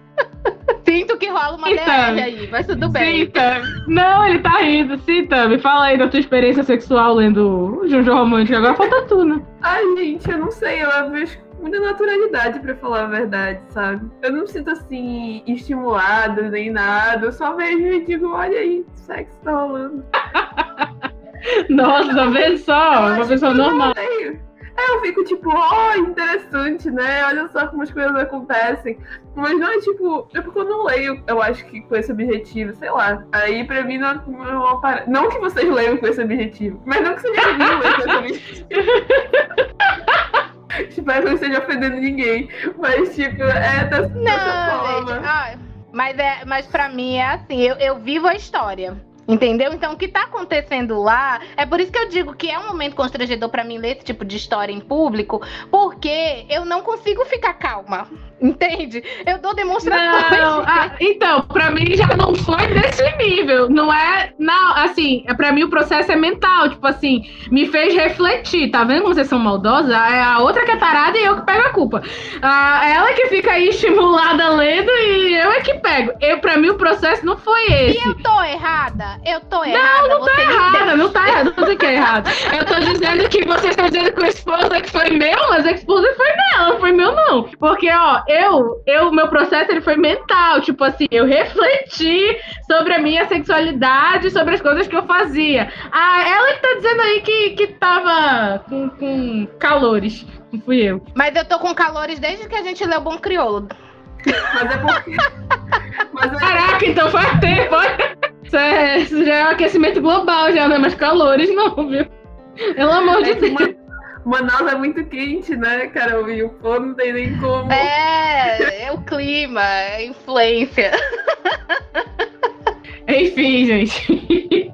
Sinto que rola uma DR aí, mas tudo bem. Tami. Não, ele tá rindo. Sim, Tami. Fala aí da tua experiência sexual lendo Jojo Romântico. Agora falta tu, né? Ai, gente, eu não sei, eu vejo muita naturalidade, pra falar a verdade, sabe? Eu não me sinto assim, estimulado nem nada. Eu só vejo e digo, olha aí, sexo tá rolando. [LAUGHS] Nossa, vez só. Uma pessoa normal. Aí eu fico tipo, ó, oh, interessante, né? Olha só como as coisas acontecem. Mas não é tipo, é porque eu não leio, eu acho que com esse objetivo, sei lá. Aí pra mim não é uma parada. Não que vocês leiam com esse objetivo, mas não que vocês deviam ler com esse objetivo. [LAUGHS] Espero que não esteja ofendendo ninguém. Mas, tipo, é dessa, não, dessa forma. Gente, ah, mas, é, mas pra mim é assim, eu, eu vivo a história. Entendeu? Então, o que tá acontecendo lá é por isso que eu digo que é um momento constrangedor para mim ler esse tipo de história em público, porque eu não consigo ficar calma. Entende? Eu dou demonstrações. Não, ah, então, para mim já não foi desse nível. Não é. Não, assim, é, para mim o processo é mental. Tipo assim, me fez refletir. Tá vendo como vocês são maldosas? É a outra que é tarada e eu que pego a culpa. Ah, ela que fica aí estimulada lendo e eu é que pego. Eu, pra mim o processo não foi esse. E eu tô errada? Eu tô errada. Não, não tá errada, não tá errada, não sei que é errado. Eu tô dizendo que você está dizendo que o esposo é que foi meu, mas a esposa foi dela, não foi meu, não. Porque, ó, eu, eu, meu processo ele foi mental. Tipo assim, eu refleti sobre a minha sexualidade, sobre as coisas que eu fazia. Ah, ela que tá dizendo aí que, que tava com, com calores. Não fui eu. Mas eu tô com calores desde que a gente leu Bom Crioulo. Mas é porque. Mas é... Caraca, então faz tempo. Isso, é, isso já é um aquecimento global, já não é mais calores, não, viu? Pelo amor é de Deus. Manaus é muito quente, né, Carol? E o pô não tem nem como. É, é o clima, é a influência. Enfim, gente.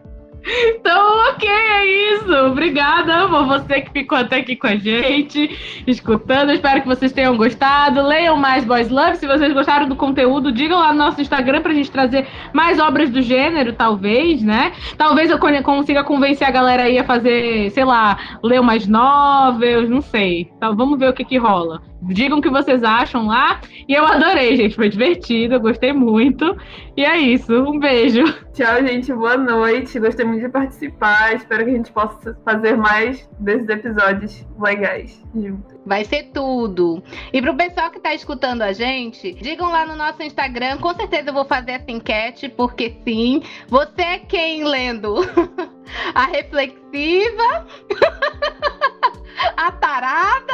Então, ok, é isso. Obrigada por você que ficou até aqui com a gente, escutando. Espero que vocês tenham gostado. Leiam mais Boys Love. Se vocês gostaram do conteúdo, digam lá no nosso Instagram pra gente trazer mais obras do gênero, talvez, né? Talvez eu consiga convencer a galera aí a fazer, sei lá, ler mais novels, não sei. Então, vamos ver o que que rola. Digam o que vocês acham lá. E eu adorei, gente. Foi divertido, eu gostei muito. E é isso. Um beijo. Tchau, gente. Boa noite. Gostei muito de participar. Espero que a gente possa fazer mais desses episódios legais juntos. Vai ser tudo. E pro pessoal que tá escutando a gente, digam lá no nosso Instagram. Com certeza eu vou fazer essa enquete, porque sim, você é quem lendo [LAUGHS] a reflexiva, [LAUGHS] a tarada.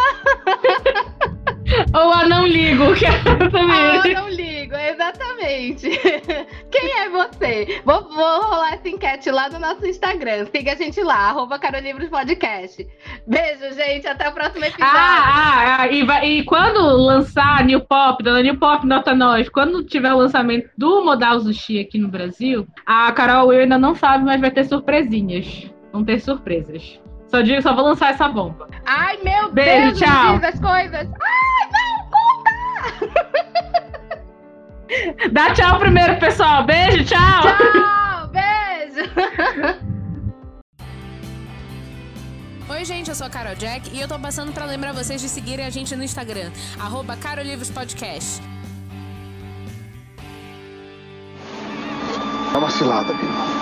[LAUGHS] Ou a não ligo, que é também. A não ligo, exatamente. [LAUGHS] Quem é você? Vou, vou rolar essa enquete lá no nosso Instagram. Siga a gente lá, arroba Carolivros Podcast. Beijo, gente. Até o próximo episódio. Ah, ah, ah e, e, quando lançar New Pop, dona New Pop, nota nós, quando tiver o lançamento do Modal Sushi aqui no Brasil, a Carol ainda não sabe, mas vai ter surpresinhas. Vão ter surpresas. Só digo, só vou lançar essa bomba. Ai, meu Beijo, Deus, tchau. as coisas. Ai, não, conta! [LAUGHS] Dá tchau primeiro, pessoal. Beijo, tchau. Tchau, beijo. [LAUGHS] Oi, gente, eu sou a Carol Jack e eu tô passando para lembrar vocês de seguirem a gente no Instagram, arroba Podcast. É uma cilada, Bino.